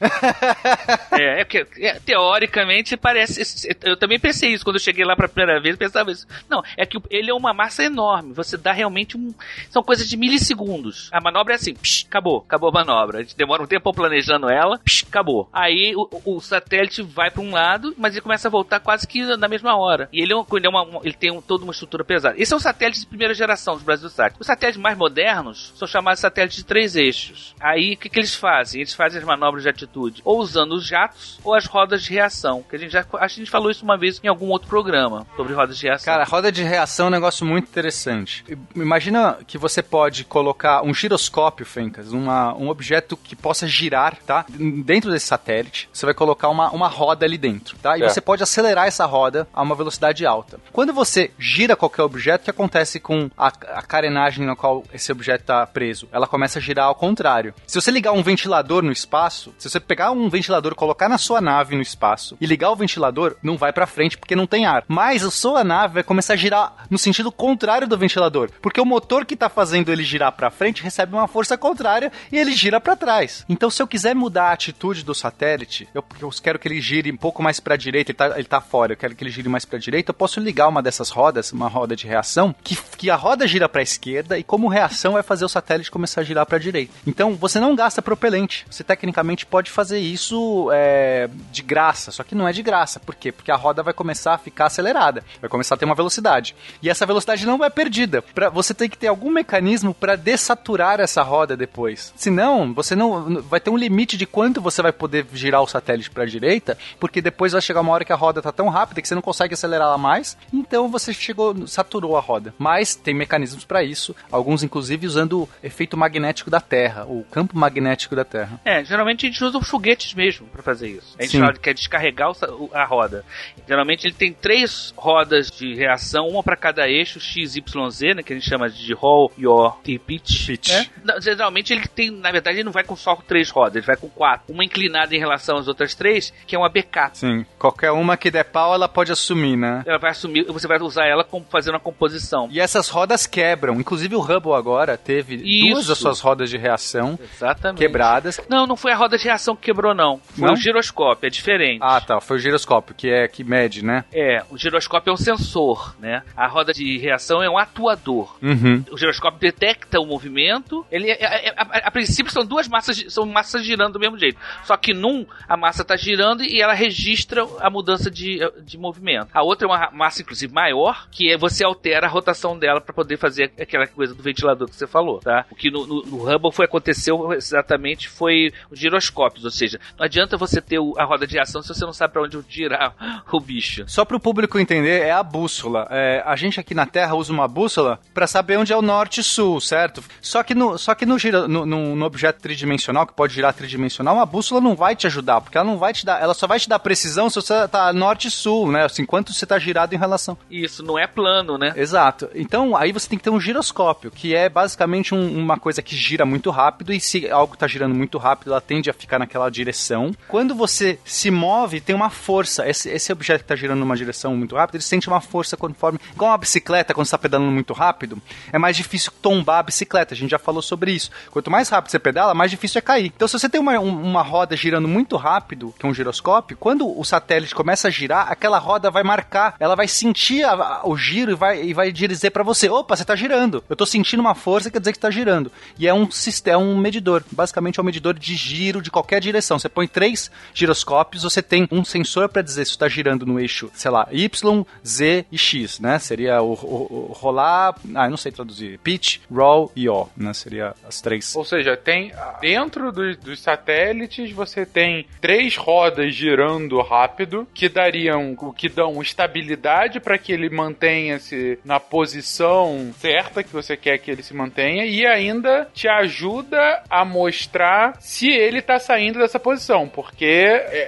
É, é que é, teoricamente parece. Eu também pensei isso quando eu cheguei lá pra primeira vez, pensava isso. Não, é que ele é uma massa enorme. Você dá realmente um. São coisas de milissegundos. A manobra é assim, psh, acabou, acabou a manobra. A gente demora um tempo planejando ela, psh, acabou. Aí o, o satélite vai pra um lado, mas ele começa a voltar quase que na mesma hora. E ele, é ele, é uma- ele tem um- toda uma estrutura pesada. Esse é um satélite de primeira geração, os Brasilsat. Os satélites mais modernos são chamados satélites de três eixos. Aí o que, que eles fazem? Eles fazem as manobras de atitude ou usando os jatos ou as rodas de reação. Que a gente já acho que a gente falou isso uma vez em algum outro programa sobre rodas de reação. Cara, roda de reação é um negócio muito interessante. Imagina que você pode colocar um giroscópio, Fencas, uma, um objeto que possa girar, tá? Dentro desse satélite, você vai colocar uma, uma roda ali dentro, tá? E É. você pode acelerar essa roda a uma velocidade alta. Quando você gira qualquer objeto, o que acontece com a, a carenagem na qual esse objeto está preso? Ela começa a girar ao contrário. Se você ligar um ventilador no espaço, se você pegar um ventilador, colocar na sua nave no espaço e ligar o ventilador, não vai pra frente porque não tem ar. Mas a sua nave vai começar a girar no sentido contrário do ventilador, porque o motor que tá fazendo ele girar pra frente recebe uma força contrária e ele gira pra trás. Então, se eu quiser mudar a atitude do satélite, eu, eu quero que ele gire um pouco mais pra direita, ele tá, ele tá fora, eu quero que ele gire mais pra direita, eu posso ligar uma dessas rodas, uma roda de reação, que, que a roda gira pra esquerda e como reação vai fazer o satélite começar a girar pra direita. Então, você não gasta propelente. Você tecnicamente pode fazer isso é, de graça, só que não é de graça. Por quê? Porque a roda vai começar a ficar acelerada, vai começar a ter uma velocidade. E essa velocidade não vai perdida. Pra, você tem que ter algum mecanismo para dessaturar essa roda depois. Senão, você não vai ter um limite de quanto você vai poder girar o satélite para a direita, porque depois vai chegar uma hora que a roda tá tão rápida que você não consegue acelerar ela mais. Então você chegou, saturou a roda. Mas tem mecanismos para isso, alguns inclusive usando o efeito magnético da Terra, o campo magnético da Terra. É, geralmente a gente usa os foguetes mesmo pra fazer isso. A gente Sim. quer descarregar o sa- o- a roda. Geralmente ele tem três rodas de reação, uma pra cada eixo XYZ, né, que a gente chama de roll, yaw e pitch. Pitch. né? Não, Geralmente ele tem, na verdade, ele não vai com só três rodas, ele vai com quatro. Uma inclinada em relação às outras três, que é uma backup. Sim, qualquer uma que der pau, ela pode assumir, né? Ela vai assumir, você vai usar ela como fazendo uma composição. E essas rodas quebram. Inclusive o Hubble agora teve duas Isso. das suas rodas de reação Exatamente. quebradas. Não, não foi a roda de reação que quebrou, não. Foi Não? o giroscópio, é diferente. Ah, tá. Foi o giroscópio, que é que mede, né? É, o giroscópio é um sensor, né? A roda de reação é um atuador. Uhum. O giroscópio detecta o movimento. Ele, é- é- é- a, a princípio são duas massas, são massas girando do mesmo jeito. Só que num a massa tá girando e ela regi- registra a mudança de, de movimento. A outra é uma massa, inclusive, maior, que é você altera a rotação dela para poder fazer aquela coisa do ventilador que você falou, tá? O que no, no, no Hubble foi, aconteceu exatamente foi os giroscópios, ou seja, não adianta você ter o, a roda de reação se você não sabe para onde girar o bicho. Só para o público entender, é a bússola. É, a gente aqui na Terra usa uma bússola para saber onde é o norte e sul, certo? Só que no, só que no, no, no, no objeto tridimensional, que pode girar tridimensional, uma bússola não vai te ajudar, porque ela não vai te dar, ela só vai te dar precisão se você tá norte e sul, né? Assim, quanto você tá girado em relação. Isso, não é plano, né? Exato. Então, aí você tem que ter um giroscópio, que é basicamente um, uma coisa que gira muito rápido, e se algo tá girando muito rápido, ela tende a ficar naquela direção. Quando você se move, tem uma força. Esse, esse objeto que tá girando numa direção muito rápida, ele sente uma força conforme. Igual uma bicicleta, quando você tá pedalando muito rápido, é mais difícil tombar a bicicleta. A gente já falou sobre isso. Quanto mais rápido você pedala, mais difícil é cair. Então, se você tem uma, uma roda girando muito rápido, que é um giroscópio, quando o satélite começa a girar, aquela roda vai marcar, ela vai sentir a, a, o giro e vai, e vai dizer para você: opa, você tá girando. Eu tô sentindo uma força, quer dizer que tá girando. E é um sistema, é um medidor. Basicamente é um medidor de giro de qualquer direção. Você põe três giroscópios, você tem um sensor para dizer se está girando no eixo, sei lá, Y, Z e X, né? Seria o, o, o rolar, ah, eu não sei traduzir, pitch, roll e yaw, né? Seria as três. Ou seja, tem dentro dos, dos satélites você tem três rodas girando rápido que dariam, que dão estabilidade para que ele mantenha-se na posição certa que você quer que ele se mantenha e ainda te ajuda a mostrar se ele está saindo dessa posição, porque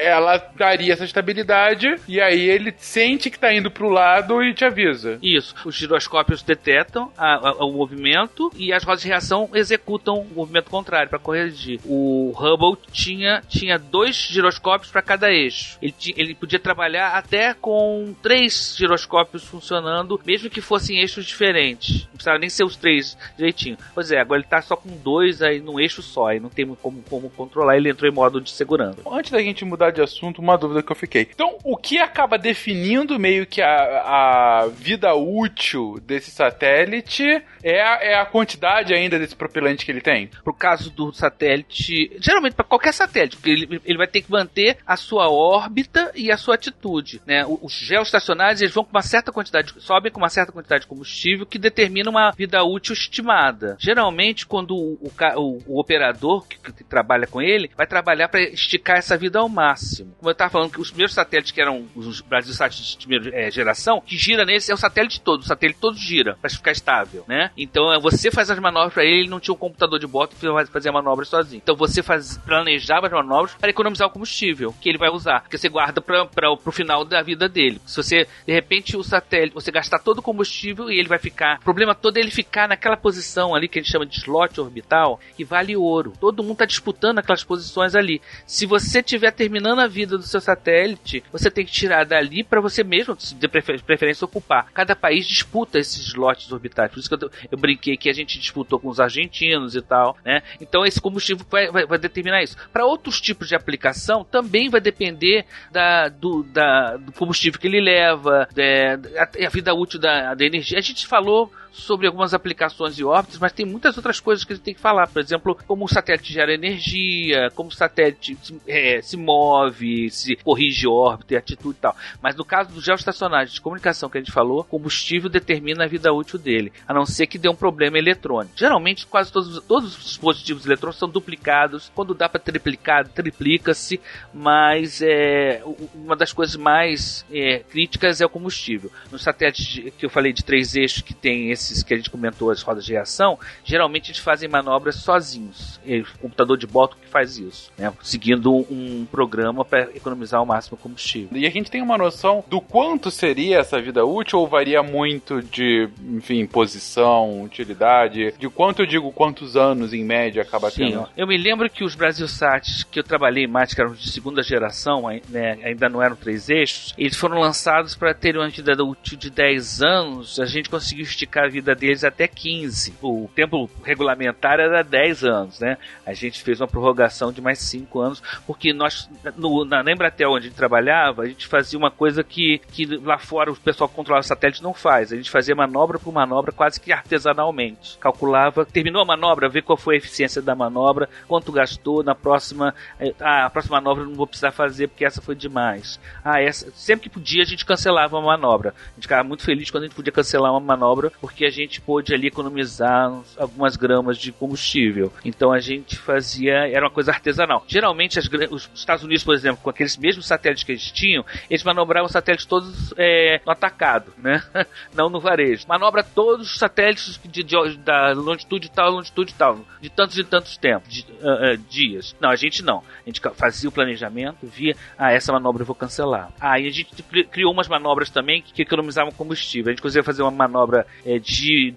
ela daria essa estabilidade e aí ele sente que está indo para o lado e te avisa. Isso. Os giroscópios detectam a, a, o movimento e as rodas de reação executam o movimento contrário para corrigir. O Hubble tinha, tinha dois giroscópios para cada eixo. Ele, ele podia trabalhar até com três giroscópios funcionando, mesmo que fossem eixos diferentes. Não precisava nem ser os três direitinho. Pois é, agora ele está só com dois aí num eixo só, e não tem como, como controlar, ele entrou em modo de segurança. Antes da gente mudar de assunto, uma dúvida que eu fiquei. Então, o que acaba definindo meio que a, a vida útil desse satélite é a, é a quantidade ainda desse propelante que ele tem? Pro caso do satélite, geralmente para qualquer satélite, ele, ele vai ter que manter a sua órbita e a sua altitude, né? Os geoestacionários, eles vão com uma certa quantidade, sobem com uma certa quantidade de combustível que determina uma vida útil estimada. Geralmente, quando o, o, o operador que, que, trabalha com ele vai trabalhar para esticar essa vida ao máximo. Como eu estava falando, que os primeiros satélites que eram os Brasil satélites de primeira é, geração, que gira nesse é o satélite todo, o satélite todo gira para ficar estável, né? Então é, você faz as manobras para ele, não tinha um computador de bordo que fazia manobras sozinho. Então você faz, planejava as manobras para economizar o combustível que ele vai usar, porque você guarda para o final da vida dele. Se você de repente o satélite, você gastar todo o combustível e ele vai ficar, o problema todo é ele ficar naquela posição ali que a gente chama de slot orbital, que vale ouro. Todo mundo está disputando aquelas posições ali. Se você estiver terminando a vida do seu satélite, você tem que tirar dali para você mesmo, de preferência, ocupar. Cada país disputa esses slots orbitais. Por isso que eu, eu, brinquei que a gente disputou com os argentinos e tal, né? Então esse combustível vai, vai, vai determinar isso. Para outros tipos de aplicação, também vai depender da, do, da, do combustível que ele leva, é, a, a, vida útil da, da energia. A gente falou sobre algumas aplicações de órbitas, mas tem muitas outras coisas que a gente tem que falar. Por exemplo, como o satélite gera energia, como o satélite se, é, se move, se corrige órbita e atitude e tal. Mas no caso dos geoestacionários de comunicação que a gente falou, combustível determina a vida útil dele, a não ser que dê um problema eletrônico. Geralmente, quase todos, todos os dispositivos eletrônicos são duplicados. Quando dá para triplicar, triplica-se, mas é, uma das coisas mais é, críticas é o combustível. Nos satélites que eu falei de três eixos que tem esses que a gente comentou, as rodas de reação, geralmente eles fazem manobras sozinhos. O computador de bordo que faz isso, né? seguindo um programa para economizar o máximo combustível. E a gente tem uma noção do quanto seria essa vida útil ou varia muito de, enfim, posição, utilidade? De quanto eu digo quantos anos em média acaba Sim, tendo? Eu me lembro que os Brasilsats que eu trabalhei mais, que eram de segunda geração, né, ainda não eram três eixos, eles foram lançados para terem uma vida útil de 10 anos. A gente conseguiu esticar a vida deles até 15. O tempo regulamentar era 10 anos, né? A gente fez uma prorrogação de mais 5 anos, porque nós, no, na, Embratel onde a gente trabalhava, a gente fazia uma coisa que, que lá fora o pessoal que controla o satélite não faz. A gente fazia manobra por manobra quase que artesanalmente. Calculava, terminou a manobra, ver qual foi a eficiência da manobra, quanto gastou, na próxima, eh, ah, a próxima manobra não vou precisar fazer porque essa foi demais. Ah, essa, sempre que podia a gente cancelava uma manobra. A gente ficava muito feliz quando a gente podia cancelar uma manobra porque a gente pôde ali economizar algumas gramas de combustível. Então a gente fazia, era uma coisa artesanal. Geralmente as, os Estados Unidos, por exemplo, com aqueles mesmos satélites que eles tinham, eles manobravam os satélites todos é, no atacado, né? Não no varejo. Manobra todos os satélites de, de, da longitude tal, longitude tal, de tantos e tantos tempos, de, uh, uh, dias. Não, a gente não. A gente fazia o planejamento, via, ah, essa manobra eu vou cancelar. Aí ah, a gente criou umas manobras também que, que economizavam combustível. A gente conseguia fazer uma manobra é, de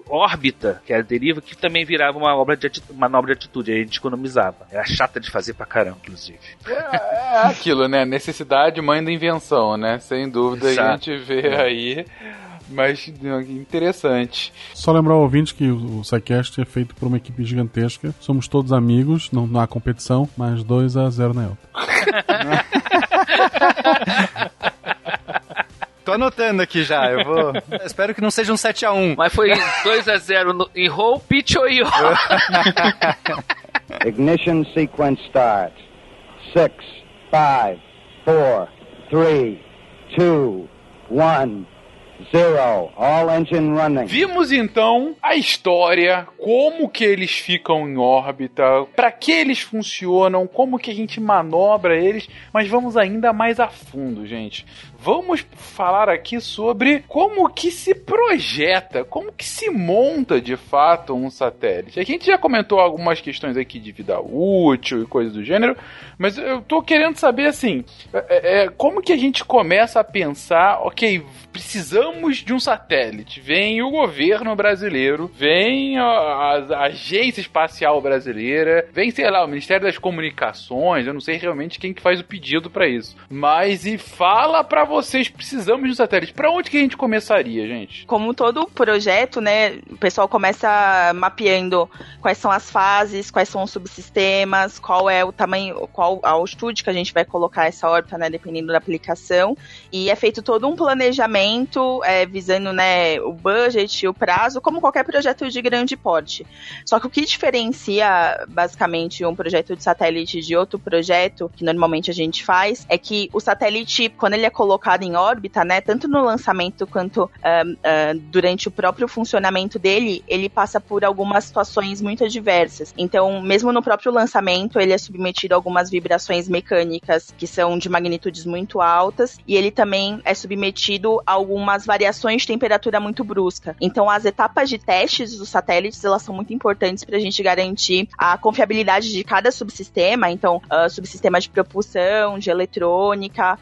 órbita, que era deriva, que também virava uma obra de manobra de atitude. Aí a gente economizava. Era chata de fazer pra caramba, inclusive. É, é aquilo, né? Necessidade, mãe da invenção, né? Sem dúvida, Exato. a gente vê é. aí mas interessante. Só lembrar ao ouvinte que o SciCast é feito por uma equipe gigantesca. Somos todos amigos, não, não há competição, mas 2 a 0 na Elta. Tô anotando aqui já, eu vou. Espero que não seja um 7x1. Mas foi 2x0 em roll, pitch ou yo? Ignition sequence start. 6, 5, 4, 3, 2, 1. Zero. All engine running. Vimos então a história, como que eles ficam em órbita, para que eles funcionam, como que a gente manobra eles, mas vamos ainda mais a fundo, gente vamos falar aqui sobre como que se projeta, como que se monta de fato um satélite. A gente já comentou algumas questões aqui de vida útil e coisas do gênero, mas eu tô querendo saber assim, é, é, como que a gente começa a pensar, ok, precisamos de um satélite. Vem o governo brasileiro, vem a, a agência espacial brasileira, vem, sei lá, o Ministério das Comunicações, eu não sei realmente quem que faz o pedido para isso. Mas e fala para vocês, precisamos de um satélite. Para onde que a gente começaria, gente? Como todo projeto, né, o pessoal começa mapeando quais são as fases, quais são os subsistemas, qual é o tamanho, qual a altitude que a gente vai colocar essa órbita, né, dependendo da aplicação. E é feito todo um planejamento é, visando, né, o budget, o prazo, como qualquer projeto de grande porte. Só que o que diferencia basicamente um projeto de satélite de outro projeto, que normalmente a gente faz, é que o satélite, quando ele é colocado colocado em órbita, né, tanto no lançamento quanto uh, uh, durante o próprio funcionamento dele, ele passa por algumas situações muito adversas. Então, mesmo no próprio lançamento, ele é submetido a algumas vibrações mecânicas que são de magnitudes muito altas e ele também é submetido a algumas variações de temperatura muito brusca. Então, as etapas de testes dos satélites elas são muito importantes para a gente garantir a confiabilidade de cada subsistema. Então, uh, subsistema de propulsão, de eletrônica,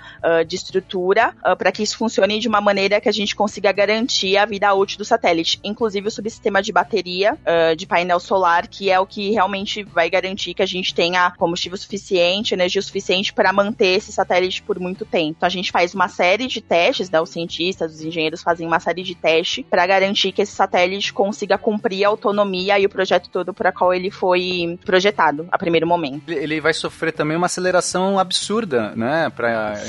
de estrutura uh, ah, para que isso funcione de uma maneira que a gente consiga garantir a vida útil do satélite, inclusive o subsistema de bateria uh, de painel solar, que é o que realmente vai garantir que a gente tenha combustível suficiente, energia suficiente para manter esse satélite por muito tempo. Então a gente faz uma série de testes, né, os cientistas, os engenheiros fazem uma série de testes para garantir que esse satélite consiga cumprir a autonomia e o projeto todo para qual ele foi projetado a primeiro momento. Ele vai sofrer também uma aceleração absurda, né?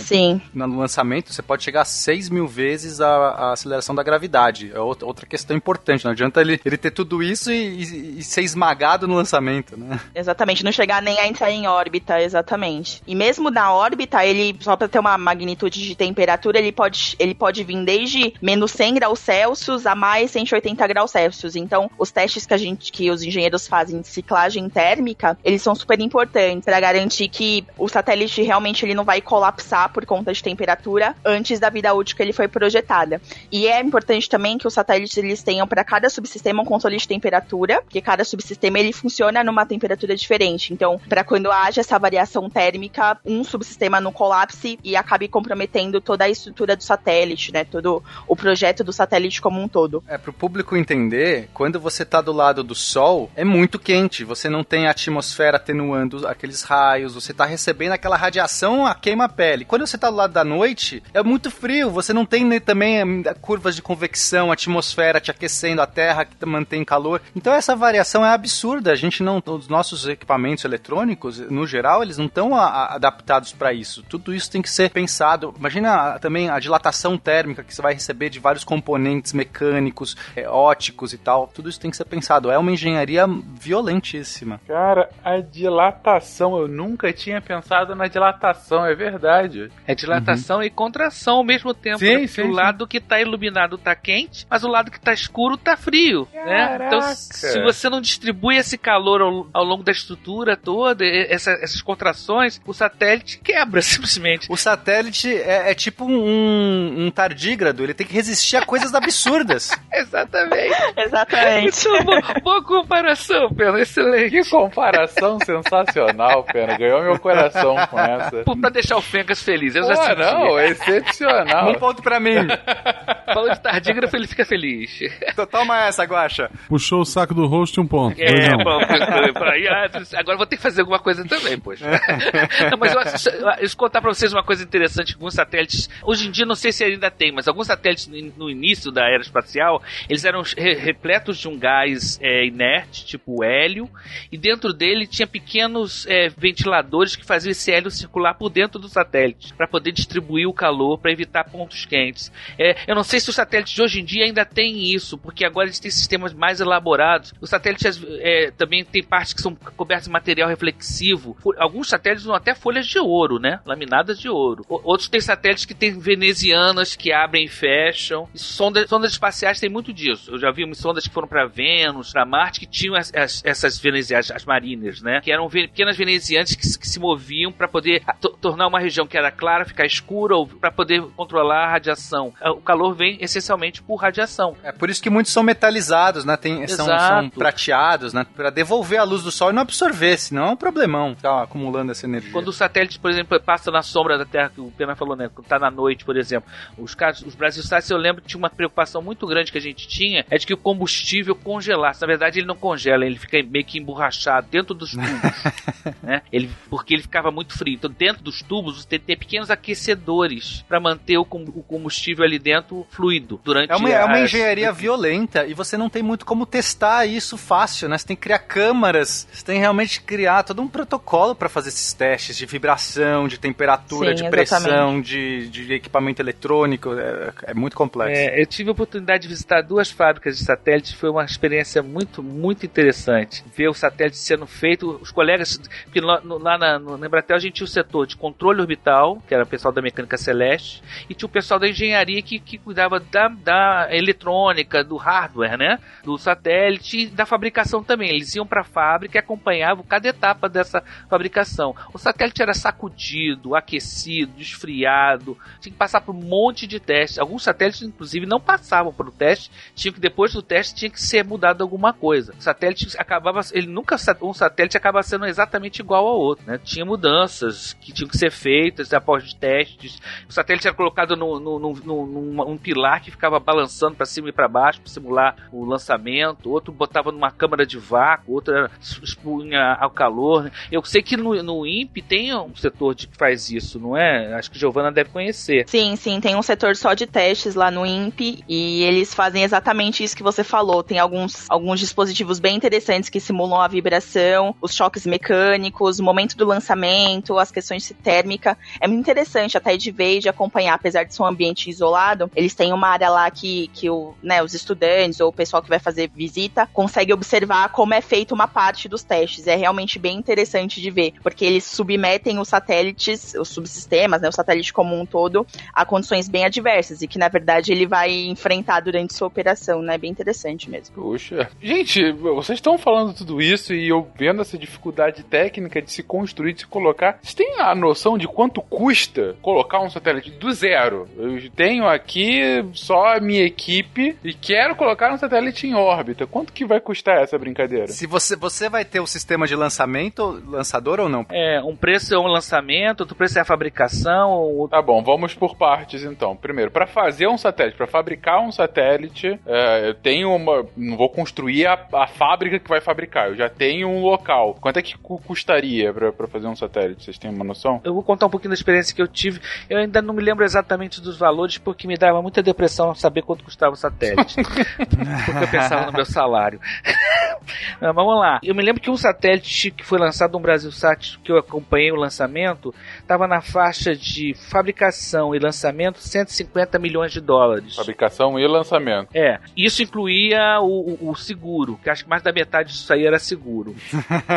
Sim. No lançamento você pode chegar a 6 mil vezes a, a aceleração da gravidade. É outra, questão importante. Não adianta ele, ele ter tudo isso e, e, e, ser esmagado no lançamento, né? Exatamente, não chegar nem a entrar em órbita, exatamente. E mesmo na órbita, ele, só para ter uma magnitude de temperatura, ele pode, ele pode vir desde menos 100 graus Celsius a mais 180 graus Celsius. Então, os testes que a gente, que os engenheiros fazem de ciclagem térmica, eles são super importantes para garantir que o satélite realmente ele não vai colapsar por conta de temperatura antes da vida útil que ele foi projetada. E é importante também que os satélites eles tenham para cada subsistema um controle de temperatura, porque cada subsistema ele funciona numa temperatura diferente. Então, para quando haja essa variação térmica, um subsistema não colapse e acabe comprometendo toda a estrutura do satélite, né? Todo o, o projeto do satélite como um todo. É, pro público entender, quando você tá do lado do Sol, é muito quente. Você não tem a atmosfera atenuando aqueles raios, você tá recebendo aquela radiação a queima a pele. Quando você tá do lado da noite, é muito frio, você não tem né, também hum, curvas de convecção, atmosfera te aquecendo, a terra que mantém calor. Então essa variação é absurda. A gente não, os nossos equipamentos eletrônicos, no geral, eles não estão adaptados para isso. Tudo isso tem que ser pensado. Imagina também a dilatação térmica que você vai receber de vários componentes mecânicos, é, óticos e tal. Tudo isso tem que ser pensado. É uma engenharia violentíssima. Cara, a dilatação, eu nunca tinha pensado na dilatação, é verdade. É dilatação uhum. e contração ao mesmo tempo. Sim, né? sim, o lado que tá iluminado tá quente, mas o lado que tá escuro tá frio. Né? Então, se você não distribui esse calor ao, ao longo da estrutura toda, essa, essas contrações, o satélite quebra simplesmente. O satélite é, é tipo um, um, tardígrado, ele tem que resistir a coisas absurdas. Exatamente. Exatamente. Então, boa, boa comparação, Pena, excelente. Que comparação sensacional, Pena. Ganhou meu coração com essa. Pô, pra deixar o Fencas feliz. Eu Pô, já não, é excepcional. Um ponto pra mim. Falou de tardígrado, ele fica feliz. Então toma essa, Guacha. Puxou o saco do host um ponto. É, bom, agora vou ter que fazer alguma coisa também, poxa. não, mas eu, eu, eu contar pra vocês uma coisa interessante. Alguns satélites, hoje em dia não sei se ainda tem, mas alguns satélites no início da era espacial, eles eram repletos de um gás é, inerte, tipo hélio, e dentro dele tinha pequenos é, ventiladores que faziam esse hélio circular por dentro do satélite, para poder distribuir o calor, para evitar pontos quentes. É, eu não sei se os satélites de hoje em dia ainda têm isso, porque agora eles têm sistemas mais elaborados. Os satélites é, também tem partes que são cobertas de material reflexivo. Alguns satélites usam até folhas de ouro, né? Laminadas de ouro. Outros têm satélites que têm venezianas que abrem e fecham. E sondas, sondas espaciais têm muito disso. Eu já vi sondas que foram para Vênus, para Marte, que tinham as, as, essas venezianas, as mariners, né? Que eram pequenas venezianas que, que se moviam para poder tornar uma região que era clara ficar escura para poder controlar a radiação. O calor vem essencialmente por radiação. É por isso que muitos são metalizados, né? Tem, são, são, prateados, né? Para devolver a luz do sol e não absorver, senão é um problemão ficar acumulando essa energia. Quando o satélite, por exemplo, passa na sombra da Terra, que o Pena falou, né? Quando tá na noite, por exemplo, os casos, os Brasil eu lembro que tinha uma preocupação muito grande que a gente tinha, é de que o combustível congelasse. Na verdade, ele não congela, ele fica meio que emborrachado dentro dos tubos, né? Ele, porque ele ficava muito frio. Então, dentro dos tubos, você tem pequenos aquecedores para manter o, combustível ali dentro fluido durante é uma, é uma engenharia violenta e você não tem muito como testar isso fácil, né? Você tem que criar câmaras, você tem realmente que criar todo um protocolo para fazer esses testes de vibração, de temperatura, Sim, de pressão, de, de, equipamento eletrônico. É, é muito complexo. É, eu tive a oportunidade de visitar duas fábricas de satélites, foi uma experiência muito, muito interessante. Ver o satélite sendo feito, os colegas, porque lá, lá na, no Embratel a gente tinha o setor de controle orbital, que era o pessoal da mecânica celeste, e tinha o pessoal da engenharia que, que cuidava da, da eletrônica, do hardware, né? Do satélite e da fabricação também. Eles iam para a fábrica e acompanhavam cada etapa dessa fabricação. O satélite era sacudido, aquecido, esfriado, tinha que passar por um monte de testes. Alguns satélites, inclusive, não passavam pelo teste, tinha que depois do teste tinha que ser mudado alguma coisa. O satélite acabava, ele nunca um satélite acaba sendo exatamente igual ao outro, né? Tinha mudanças que tinham que ser feitas após testes. O satélite era colocado no, num, pilar que ficava balançando para cima e para baixo para simular o lançamento. Outro botava numa câmara de vácuo, outro expunha ao calor. Eu sei que no, no INPE tem um setor de que faz isso, não é? Acho que Giovana deve conhecer. Sim, sim, tem um setor só de testes lá no INPE e eles fazem exatamente isso que você falou. Tem alguns, alguns dispositivos bem interessantes que simulam a vibração, os choques mecânicos, o momento do lançamento, as questões de térmica. É muito interessante até de de acompanhar, apesar de ser um ambiente isolado, eles têm uma área lá que, que o, né, os estudantes ou o pessoal que vai fazer visita consegue observar como é feita uma parte dos testes. É realmente bem interessante de ver, porque eles submetem os satélites, os subsistemas, né, o satélite como um todo, a condições bem adversas e que na verdade ele vai enfrentar durante sua operação, né? Bem interessante mesmo. Puxa. Gente, vocês estão falando tudo isso e eu vendo essa dificuldade técnica de se construir, de se colocar. Vocês têm a noção de quanto custa colocar um satélite do zero? Eu tenho aqui só a minha equipe e quero colocar um satélite em órbita. Quanto que vai custar essa brincadeira? Se você, você vai ter o sistema de lançamento, lançador ou não? É, um preço é um lançamento, outro preço é a fabricação. Tá bom, vamos por partes então. Primeiro, para fazer um satélite, para fabricar um satélite, é, eu tenho uma. Não vou construir a, a, fábrica que vai fabricar, eu já tenho um local. Quanto é que custaria para fazer um satélite? Vocês têm uma noção? Eu vou contar um pouquinho da experiência que eu tive. Eu ainda não me lembro exatamente dos valores, porque me dava muita depressão saber quanto custava o satélite. porque eu pensava no meu salário. Mas vamos lá. Eu me lembro que um satélite que foi lançado no Brasil Sat, que eu acompanhei o lançamento, estava na faixa de fabricação e lançamento 150 milhões de dólares. Fabricação e lançamento. É. Isso incluía o, o, o seguro, que acho que mais da metade disso aí era seguro.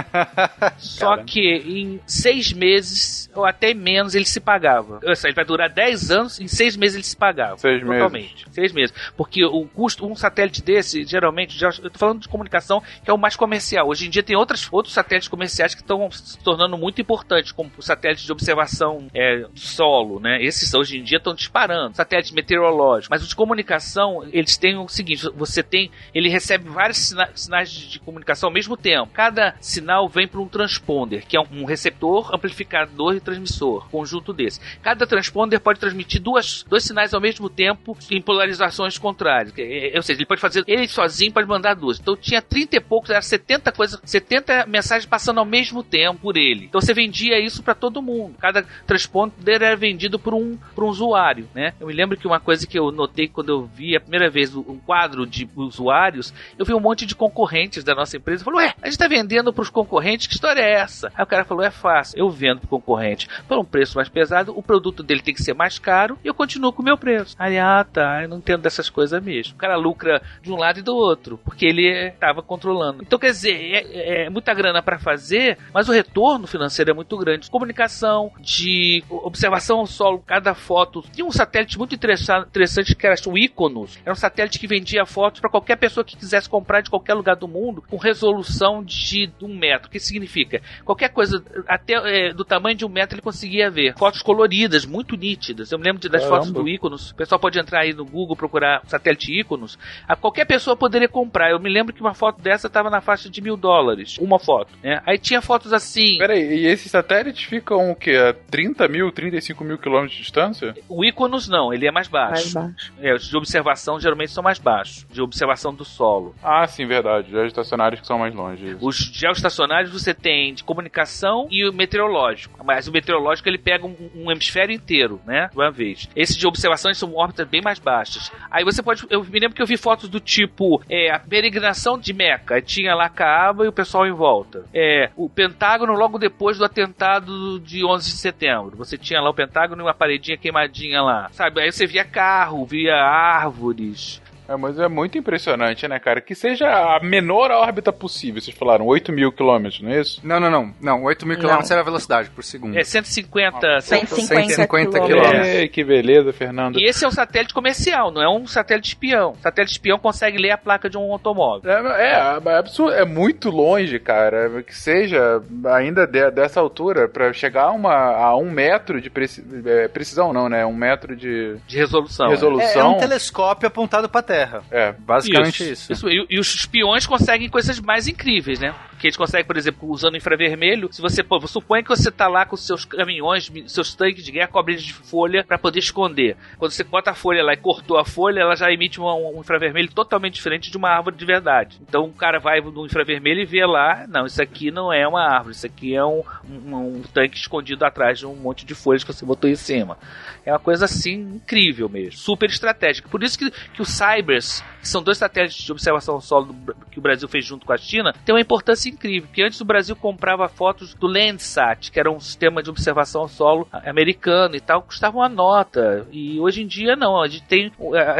Só que em seis meses, ou até menos, ele se pagava. Ou seja, ele vai durar 10 anos, em seis meses ele se pagava. Seis totalmente. meses. Seis meses. Porque o custo, um satélite desse, geralmente, já, eu tô falando de comunicação, que é o mais comercial. Hoje em dia tem outras, outros satélites comerciais que estão se tornando muito importantes, como o satélite de observação é, solo, né? Esses hoje em dia estão disparando. Satélite meteorológico. Mas os de comunicação, eles têm o seguinte: você tem. Ele recebe vários sina sinais de, de, comunicação ao mesmo tempo. Cada sinal vem para um transponder, que é um, um receptor, amplificador e transmissor. Conjunto desse. Cada transponder pode transmitir duas, dois sinais ao mesmo tempo em polarizações contrárias. É, é, ou seja, ele pode fazer. Ele sozinho pode mandar duas. Então tinha 30 e poucos, era 70 coisas, 70 mensagens passando ao mesmo tempo por ele. Então você vendia isso para todo mundo. Cada transponder era vendido por um, por um usuário, né? Eu me lembro que uma coisa que eu notei quando eu vi a primeira vez um quadro de usuários, eu vi um monte de concorrentes da nossa empresa. Falou, ué, a gente tá vendendo pros concorrentes, que história é essa? Aí o cara falou, é fácil, eu vendo pro concorrente por um preço mais pesado, o produto dele tem que ser mais caro e eu continuo com o meu preço. Aí, ah, tá, eu não entendo dessas coisas mesmo. O cara lucra de um lado e do outro, porque ele estava controlando. Então, quer dizer, é, é muita grana para fazer, mas o retorno financeiro é muito grande. Comunicação, de observação ao solo, cada foto. Tinha um satélite muito interessante que era o Iconos. Era um satélite que vendia fotos para qualquer pessoa que quisesse comprar de qualquer lugar do mundo com resolução de um metro. O que significa? Qualquer coisa, até é, do tamanho de um metro, ele conseguia ver. Fotos coloridas, muito nítidas. Eu me lembro das Caramba. fotos do Iconos. O pessoal pode entrar aí no Google, procurar satélite Iconos. A qualquer pessoa poderia comprar. Eu me lembro que uma foto dessa estava na faixa de mil dólares. Uma foto. Né? Aí tinha fotos assim. Peraí, e esses satélites ficam o quê? A 30 mil, 35 mil quilômetros de distância? O Iconos não, ele é mais baixo. Mais baixo. É, os de observação geralmente são mais baixos. De observação do solo. Ah, sim, verdade. Geoestacionários que são mais longe. Os geoestacionários você tem de comunicação e o meteorológico. Mas o meteorológico ele pega um, um hemisfério inteiro, né? De uma vez. Esses de observação são órbitas bem mais baixas. Aí você pode. Eu me lembro que eu vi fotos do tipo é, a peregrinação de Meca. Tinha lá Caaba e o pessoal em volta. É, o Pentágono logo depois do atentado de 11 de setembro. Você tinha lá o Pentágono e uma paredinha queimadinha lá. Sabe? Aí você via carro, via árvores. É, mas é muito impressionante, né, cara? Que seja a menor órbita possível. Vocês falaram 8 mil quilômetros, não é isso? Não, não, não. Não, 8 mil quilômetros era a velocidade por segundo. É 150, 150, 150 quilômetros. É, que beleza, Fernando. E esse é um satélite comercial, não é um satélite espião. Satélite espião consegue ler a placa de um automóvel. É, é, é, absurdo, é muito longe, cara. Que seja ainda de, dessa altura, para chegar a, uma, a um metro de preci, é, precisão, não, né? Um metro de, de resolução. resolução. É, é um telescópio apontado pra Terra. É, basicamente isso. isso. isso. E, e, os espiões conseguem coisas mais incríveis, né? Que eles conseguem, por exemplo, usando infravermelho. Se você, pô, supõe que você tá lá com seus caminhões, seus tanques de guerra cobridos de folha para poder esconder. Quando você bota a folha lá e cortou a folha, ela já emite um, um, infravermelho totalmente diferente de uma árvore de verdade. Então o cara vai no infravermelho e vê lá, não, isso aqui não é uma árvore, isso aqui é um, um, um tanque escondido atrás de um monte de folhas que você botou em cima. É uma coisa assim incrível mesmo, super estratégica. Por isso que, que o Cybers que são dois satélites de observação solo que o Brasil fez junto com a China, tem uma importância incrível, porque antes o Brasil comprava fotos do Landsat, que era um sistema de observação ao solo americano e tal, custava uma nota. E hoje em dia não, a gente tem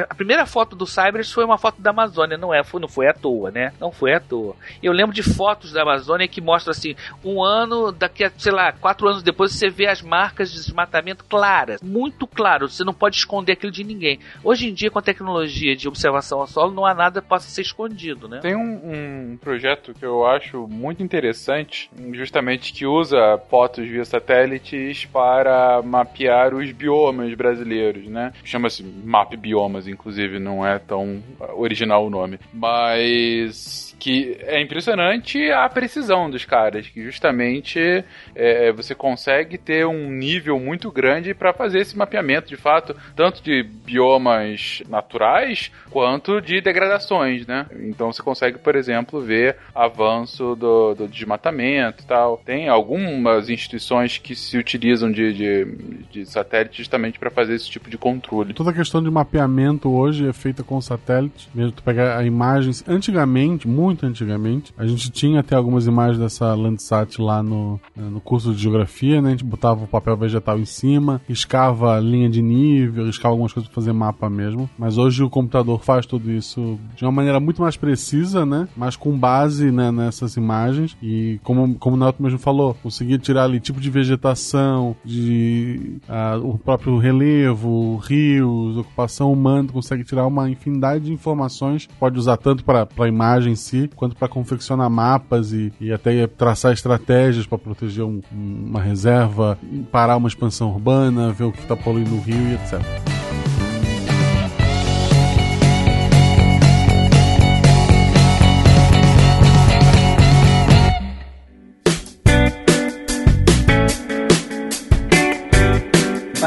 a primeira foto do Cybers foi uma foto da Amazônia, não é, foi, não foi à toa, né? Não foi à toa. Eu lembro de fotos da Amazônia que mostram assim, um ano, daqui a, sei lá, quatro anos depois você vê as marcas de desmatamento claras, muito claro, você não pode esconder aquilo de ninguém. Hoje em dia, com a tecnologia de observação ao solo, não há nada que possa ser escondido, né? Tem um, um projeto que eu acho muito interessante, justamente que usa fotos via satélites para mapear os biomas brasileiros, né? Chama-se Map Biomas, inclusive, não é tão original o nome. Mas que é impressionante a precisão dos caras, que justamente é, você consegue ter um nível muito grande para fazer esse mapeamento, de fato, tanto de biomas naturais quanto de degradações, né? Então você consegue, por exemplo, ver avanço do, do desmatamento e tal. Tem algumas instituições que se utilizam de, de, de satélite justamente para fazer esse tipo de controle. Toda a questão de mapeamento hoje é feita com satélite, mesmo tu pegar imagens antigamente, muito antigamente. A gente tinha até algumas imagens dessa Landsat lá no, no curso de geografia, né? A gente botava o papel vegetal em cima, riscava linha de nível, riscava algumas coisas para fazer mapa mesmo. Mas hoje o computador faz tudo isso de uma maneira muito mais precisa, né? Mas com base né, nessas imagens. E como, como o Nelton mesmo falou, conseguir tirar ali tipo de vegetação, de o próprio relevo, rios, ocupação humana, consegue tirar uma infinidade de informações. Pode usar tanto para a imagem em si, quanto para confeccionar mapas e, e até traçar estratégias para proteger um, uma reserva, parar uma expansão urbana, ver o que está poluindo o rio e etc.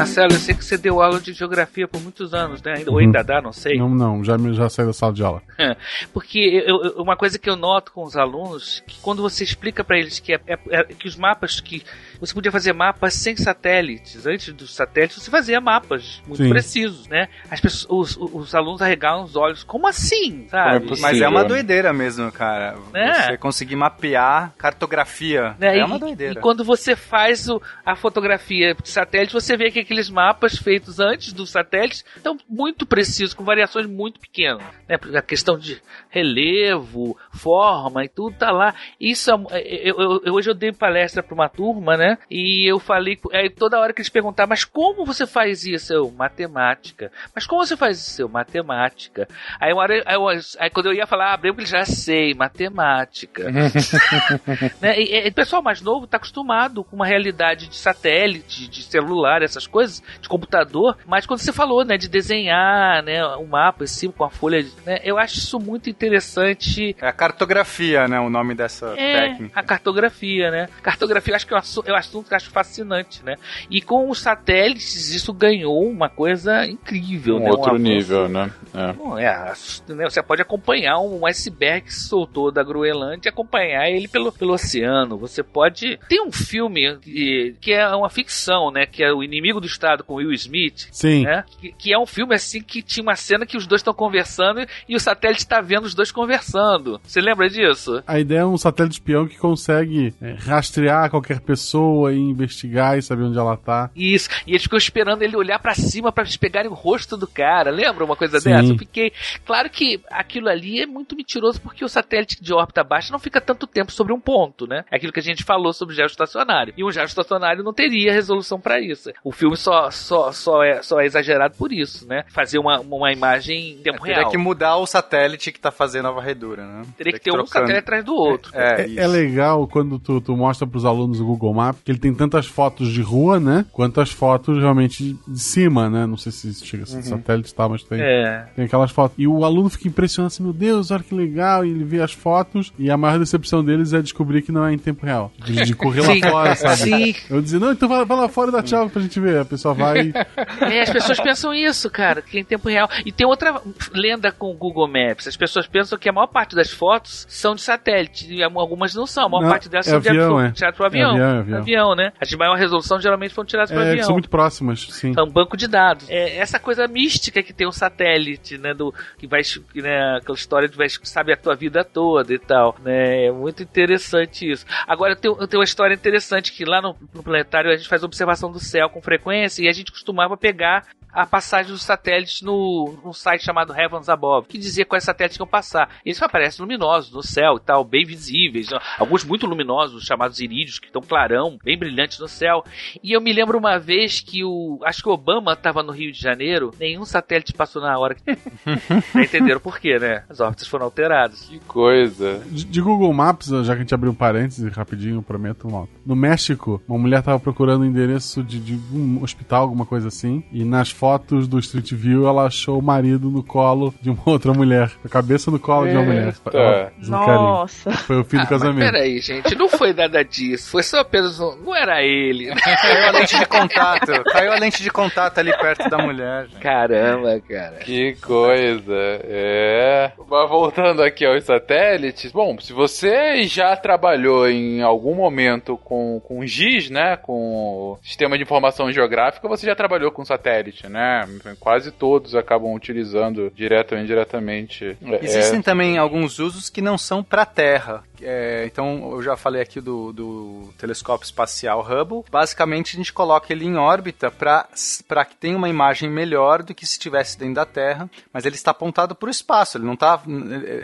Marcelo, eu sei que você deu aula de geografia por muitos anos, né? Ou ainda dá, não sei. Não, não, já, já saí da sala de aula. Porque eu, uma coisa que eu noto com os alunos, que quando você explica para eles que, é, é, é, que os mapas que você podia fazer mapas sem satélites, antes dos satélites você fazia mapas muito Sim. precisos, né? As pessoas, os, os alunos arregalam os olhos, como assim, sabe? É Mas é uma doideira mesmo, cara. É. Você conseguir mapear cartografia, é, é uma doideira. E quando você faz o, a fotografia de satélite, você vê que aqueles mapas feitos antes dos satélites estão muito precisos, com variações muito pequenas, né? A questão de relevo, forma e tudo tá lá. Isso, é, eu, eu, hoje eu dei palestra para uma turma, né? Né? E eu falei, aí toda hora que eles perguntavam, mas como você faz isso? Eu, matemática. Mas como você faz isso? Eu, matemática. Aí, uma hora, aí, eu, aí quando eu ia falar, abriu, ah, ele já sei, matemática. né? E, e, o pessoal mais novo está acostumado com uma realidade de satélite, de celular, essas coisas, de computador, mas quando você falou, né, de desenhar, né, um mapa em cima com a folha, né, eu acho isso muito interessante. É a cartografia, né, o nome dessa é, técnica. a cartografia, né. Cartografia, eu acho que é um, assunto que eu acho fascinante, né? E com os satélites isso ganhou uma coisa incrível, um né? outro um nível, né? É. Bom, é, né? Você pode acompanhar um iceberg que soltou da Groenlândia e acompanhar ele pelo, pelo oceano. Você pode... Tem um filme que, que é uma ficção, né? Que é O Inimigo do Estado com Will Smith. Sim. Né? Que, que é um filme assim que tinha uma cena que os dois estão conversando e o satélite está vendo os dois conversando. Você lembra disso? A ideia é um satélite espião que consegue é, rastrear qualquer pessoa pessoa e investigar e saber onde ela tá. Isso, e eles ficam esperando ele olhar para cima para pegarem o rosto do cara. Lembra uma coisa Sim. dessa? Eu fiquei. Claro que aquilo ali é muito mentiroso porque o satélite de órbita baixa não fica tanto tempo sobre um ponto, né? É aquilo que a gente falou sobre geoestacionário. E um geoestacionário não teria resolução para isso. O filme só, só, só, é, só é exagerado por isso, né? Fazer uma, uma imagem em tempo é, real. Teria que mudar o satélite que tá fazendo a varredura, né? Teria, teria que, ter trocando. um satélite atrás do outro. É, é, é legal quando tu, tu mostra pros alunos o Google Maps que ele tem tantas fotos de rua, né? Quanto as fotos realmente de cima, né? Não sei se chega a ser uhum. satélite e tal, mas tem, é. tem aquelas fotos. E o aluno fica impressionado assim, meu Deus, olha que legal. E ele vê as fotos e a maior decepção deles é descobrir que não é em tempo real. De, de correr lá fora, sabe? Sim. Eu dizia, não, então vai, vai, lá fora e dá tchau pra gente ver. A pessoa vai. É, as pessoas pensam isso, cara, que é em tempo real. E tem outra lenda com o Google Maps. As pessoas pensam que a maior parte das fotos são de satélite. E algumas não são. A maior não, parte delas é são avião, de é. avião. É avião, é avião. Avião, né? As de maior resolução geralmente foram tiradas para é, avião. são muito próximas, sim. É um banco de dados. É essa coisa mística que tem um satélite, né? Do, que vai, né, aquela história de vai, sabe a tua vida toda e tal. Né? É muito interessante isso. Agora tem, tem uma história interessante que lá no, no planetário a gente faz observação do céu com frequência e a gente costumava pegar a passagem dos satélites no, num site chamado Heavens Above, que dizia quais satélites iam passar. Eles aparecem luminosos no céu e tal, bem visíveis, alguns muito luminosos, chamados irídeos, que estão clarão, bem brilhantes no céu. E eu me lembro uma vez que o. Acho que o Obama estava no Rio de Janeiro, nenhum satélite passou na hora. Já entenderam por quê, né? As órbitas foram alteradas. Que coisa. De, de Google Maps, já que a gente abriu um parênteses rapidinho, prometo, Malta. No México, uma mulher tava procurando o endereço de, de um hospital, alguma coisa assim, e nas fotos do Street View ela achou o marido no colo de uma outra mulher. A cabeça no colo de uma mulher. Ela, um carinho. Nossa. Foi o fim do Ah, mas casamento. peraí, gente, não foi nada disso. Foi só apenas um. Não era ele. Caiu a lente de contato. Caiu a lente de contato ali perto da mulher. gente. Caramba, cara. Que coisa. É. Mas voltando aqui aos satélites. Bom, se você já trabalhou em algum momento com, com GIS, né? Com o Sistema de Informação Geográfica, você já trabalhou com satélite, né? Quase todos acabam utilizando direto ou indiretamente. É, Existem também alguns usos que não são para a Terra. É, então, eu já falei aqui do, do telescópio espacial Hubble. Basicamente, a gente coloca ele em órbita para que tenha uma imagem melhor do que se estivesse dentro da Terra, mas ele está apontado para o espaço. Ele não tá,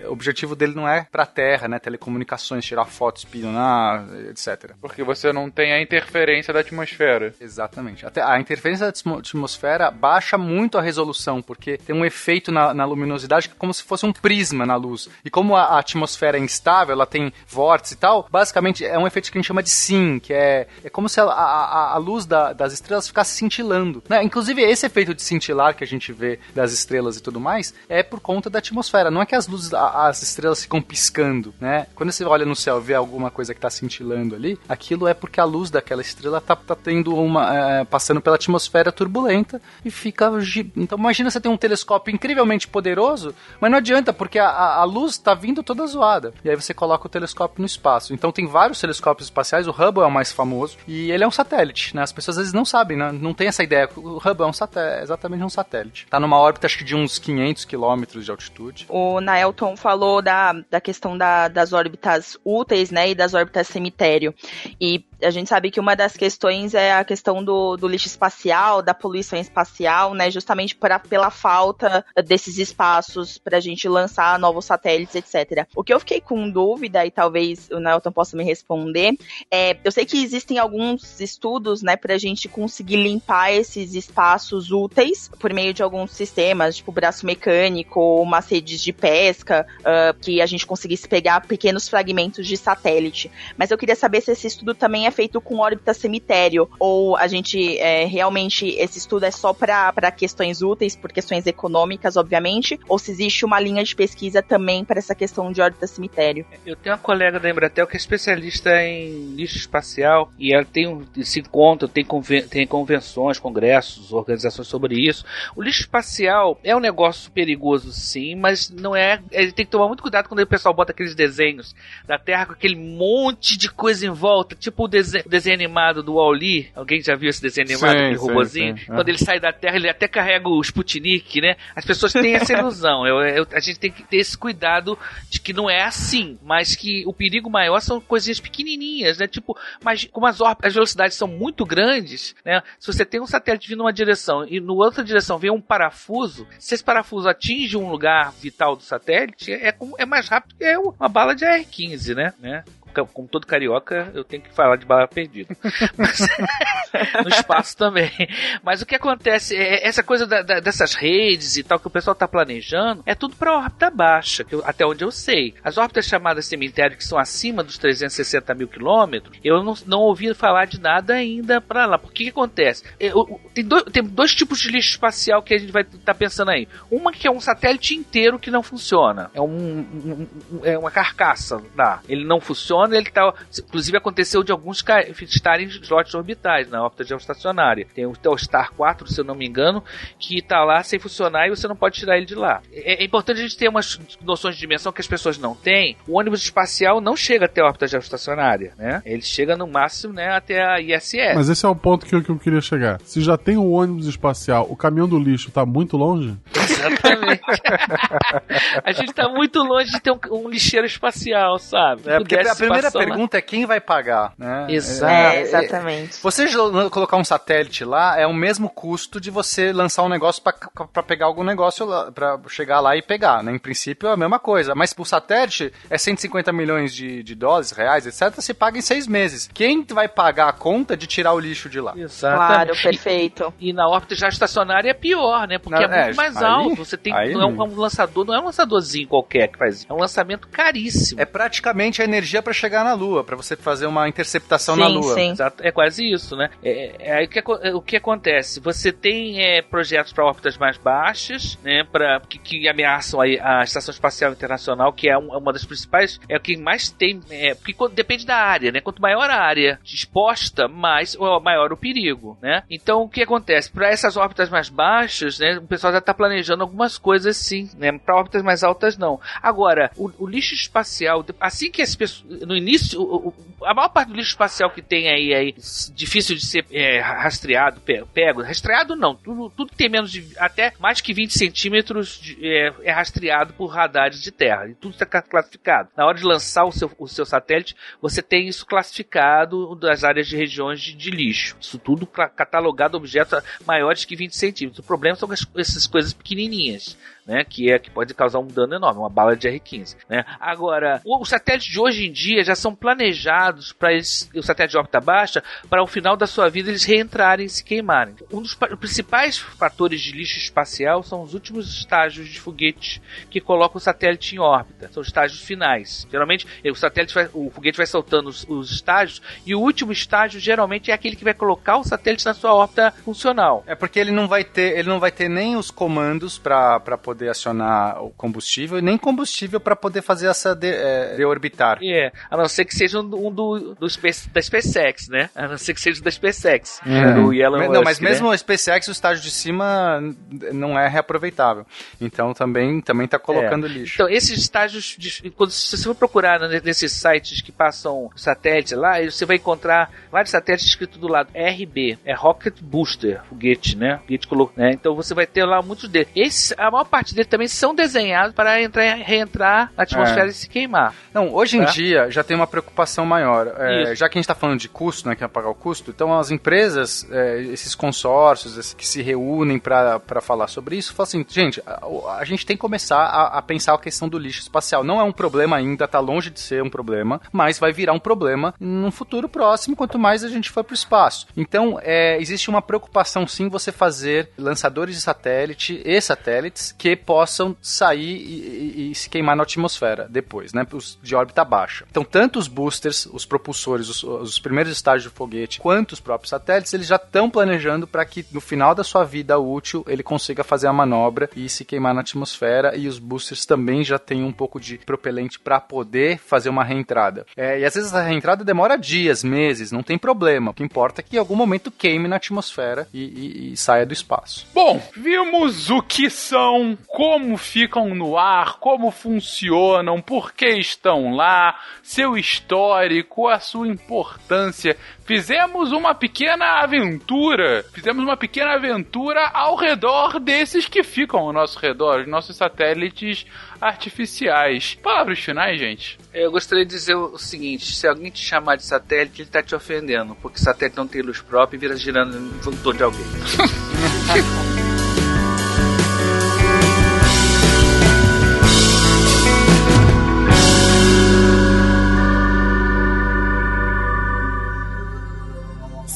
o objetivo dele não é para a Terra, né? Telecomunicações, tirar fotos, espionar, etc. Porque você não tem a interferência da atmosfera. Exatamente. Até a interferência da atmo- atmosfera baixa muito a resolução, porque tem um efeito na, na luminosidade que é como se fosse um prisma na luz. E como a, a atmosfera é instável, ela tem vórtice e tal, basicamente é um efeito que a gente chama de sim, que é, é como se a, a, a luz da- das estrelas ficasse cintilando. Né? Inclusive, esse efeito de cintilar que a gente vê das estrelas e tudo mais é por conta da atmosfera. Não é que as luzes, a- as estrelas ficam piscando, né? Quando você olha no céu e vê alguma coisa que está cintilando ali, aquilo é porque a luz daquela estrela tá, tá tendo uma. é, passando pela atmosfera turbulenta e fica. Então imagina você ter um telescópio incrivelmente poderoso, mas não adianta, porque a, a, luz tá vindo toda zoada. E aí você coloca o telescópio no espaço. Então tem vários telescópios espaciais, o Hubble é o mais famoso, e ele é um satélite, né? As pessoas às vezes não sabem, né? Não tem essa ideia. O Hubble é um satélite, exatamente um satélite. Tá numa órbita acho que de uns 500 quilômetros de altitude. O Naelton falou da, da questão da- das órbitas úteis, né, e das órbitas cemitério. E a gente sabe que uma das questões é a questão do, do lixo espacial, da poluição espacial, né, justamente pra, pela falta desses espaços pra gente lançar novos satélites, etc. O que eu fiquei com dúvida, e talvez o Naelton possa me responder, é, eu sei que existem alguns estudos, né, pra gente conseguir limpar esses espaços úteis por meio de alguns sistemas, tipo braço mecânico, ou umas redes de pesca, ah, que a gente conseguisse pegar pequenos fragmentos de satélite. Mas eu queria saber se esse estudo também é feito com órbita cemitério, ou a gente é, realmente esse estudo é só para questões úteis, por questões econômicas, obviamente, ou se existe uma linha de pesquisa também para essa questão de órbita cemitério. Eu tenho uma colega da Embratel que é especialista em lixo espacial e ela tem um, se encontra, tem, conven- tem convenções, congressos, organizações sobre isso. O lixo espacial é um negócio perigoso, sim, mas não é. Ele tem que tomar muito cuidado quando o pessoal bota aqueles desenhos da Terra com aquele monte de coisa em volta, tipo o desenho, o desenho animado do Wall-E. Alguém já viu esse desenho animado, Sim, aquele sim, robozinho? sim. Quando ele sai da Terra, ele até carrega o Sputnik, né? As pessoas têm essa ilusão. Eu- eu- a gente tem que ter esse cuidado de que não é assim, mas que o perigo maior são coisinhas pequenininhas, né? Tipo, mas como as, as velocidades são muito grandes, né? Se você tem um satélite vindo numa direção e na outra direção vem um parafuso, se esse parafuso atinge um lugar vital do satélite, é, como- é mais rápido que uma bala de AR-15, né? né? Como todo carioca, eu tenho que falar de bala perdida. Mas, no espaço também. Mas o que acontece é essa coisa da- da- dessas redes e tal que o pessoal está planejando é tudo para órbita baixa, eu- até onde eu sei. As órbitas chamadas cemitério que são acima dos 360 mil quilômetros, eu não, não ouvi falar de nada ainda para lá. Porque o que acontece? Eu- tem, dois, tem dois tipos de lixo espacial que a gente vai estar pensando aí. Uma que é um satélite inteiro que não funciona. É, um, um- um- é uma carcaça lá. Ele não funciona, ele tá. Inclusive aconteceu de alguns estarem em slots orbitais na órbita geoestacionária. Tem o Telstar 4, se eu não me engano, que tá lá sem funcionar e você não pode tirar ele de lá. É, é importante a gente ter umas noções de dimensão que as pessoas não têm. O ônibus espacial não chega até a órbita geoestacionária, né? Ele chega no máximo, né, até a ISS. Mas esse é o ponto que eu, que eu queria chegar. Se já tem um ônibus espacial, o caminhão do lixo tá muito longe? Exatamente. a gente tá muito longe de ter um, um lixeiro espacial, sabe? É, porque Pudesse a primeira passar uma- pergunta é quem vai pagar, né? Exato. É, exatamente. Você colocar um satélite lá é o mesmo custo de você lançar um negócio pra- pra pegar algum negócio lá, pra chegar lá e pegar, né? Em princípio é a mesma coisa. Mas por satélite é 150 milhões de, de dólares, reais, etc. Você paga em seis meses. Quem vai pagar a conta de tirar o lixo de lá? Claro, perfeito. E na órbita já estacionária é pior, né? Porque Não, é muito é, mais aí- alto. Você tem aí não é um, um lançador, não é um lançadorzinho qualquer que faz isso. É um lançamento caríssimo. É praticamente a energia pra chegar na Lua, pra você fazer uma interceptação Sim, na Lua. sim. Exato, é quase isso, né? É, é é, o que acontece? Você tem é, projetos para órbitas mais baixas, né? Pra, que, que ameaçam aí a Estação Espacial Internacional, que é um- uma das principais, é o que mais tem, é, porque quando- depende da área, né? Quanto maior a área exposta, mais ou maior o perigo, né? Então o que acontece? Para essas órbitas mais baixas, né? O pessoal já está planejando algumas coisas sim, né? Para órbitas mais altas não. Agora, o, o lixo espacial, assim que as pessoas, no início, o- o- a maior parte do lixo espacial que tem aí, aí difícil de ser é, rastreado, pe- pego, rastreado não, tudo, tudo que tem menos de, até mais que 20 centímetros de- é, é rastreado por radares de terra, e tudo está classificado. Na hora de lançar o seu, o seu satélite, você tem isso classificado das áreas de regiões de, de lixo. Isso tudo catalogado objetos maiores que 20 centímetros. O problema são as- essas coisas pequenininhas. Né, que é que pode causar um dano enorme, uma bala de R15. Né? Agora, os satélites de hoje em dia já são planejados para o satélite de órbita baixa para o final da sua vida eles reentrarem e se queimarem. Um dos pa- principais fatores de lixo espacial são os últimos estágios de foguete que colocam o satélite em órbita. São os estágios finais. Geralmente, o satélite vai- o foguete vai soltando os, os estágios e o último estágio geralmente é aquele que vai colocar o satélite na sua órbita funcional. É porque ele não vai ter, ele não vai ter nem os comandos para poder acionar o combustível e nem combustível para poder fazer essa de, é, deorbitar. É, a não ser que seja um, do, do, do Space- da SpaceX, né? A não ser que seja da SpaceX. Do Elon Mas- Musk, não, mas né? mesmo o SpaceX, o estágio de cima não é reaproveitável. Então também também tá colocando lixo. Então, esses estágios, de, quando se você for procurar né, nesses sites que passam satélite lá, você vai encontrar vários satélites escrito do lado RB, é Rocket Booster, foguete, né? Foguete colo- né? Então você vai ter lá muitos deles. Esse, a maior parte também são desenhados para entrar, reentrar na atmosfera É. e se queimar. Não, hoje em Tá? dia já tem uma preocupação maior. É, já que a gente está falando de custo, né, que é pagar o custo, então as empresas, é, esses consórcios esses que se reúnem para falar sobre isso, falam assim, gente, a, a gente tem que começar a, a pensar a questão do lixo espacial. Não é um problema ainda, está longe de ser um problema, mas vai virar um problema num futuro próximo, quanto mais a gente for para o espaço. Então, é, existe uma preocupação sim você fazer lançadores de satélite e satélites que possam sair e, e- e se queimar na atmosfera depois, né? Os de órbita baixa. Então, tanto os boosters, os propulsores, os, os primeiros estágios do foguete, quanto os próprios satélites, eles já estão planejando para que no final da sua vida útil ele consiga fazer a manobra e se queimar na atmosfera. E os boosters também já têm um pouco de propelente para poder fazer uma reentrada. É, e às vezes a reentrada demora dias, meses, não tem problema. O que importa é que em algum momento queime na atmosfera e, e- e saia do espaço. Bom, vimos o que são, como ficam no ar, como funcionam, por que estão lá, seu histórico, a sua importância. Fizemos uma pequena aventura, fizemos uma pequena aventura ao redor desses que ficam ao nosso redor, os nossos satélites artificiais. Palavras finais, gente. Eu gostaria de dizer o seguinte: se alguém te chamar de satélite, ele está te ofendendo, porque satélite não tem luz própria e vira girando em torno de alguém.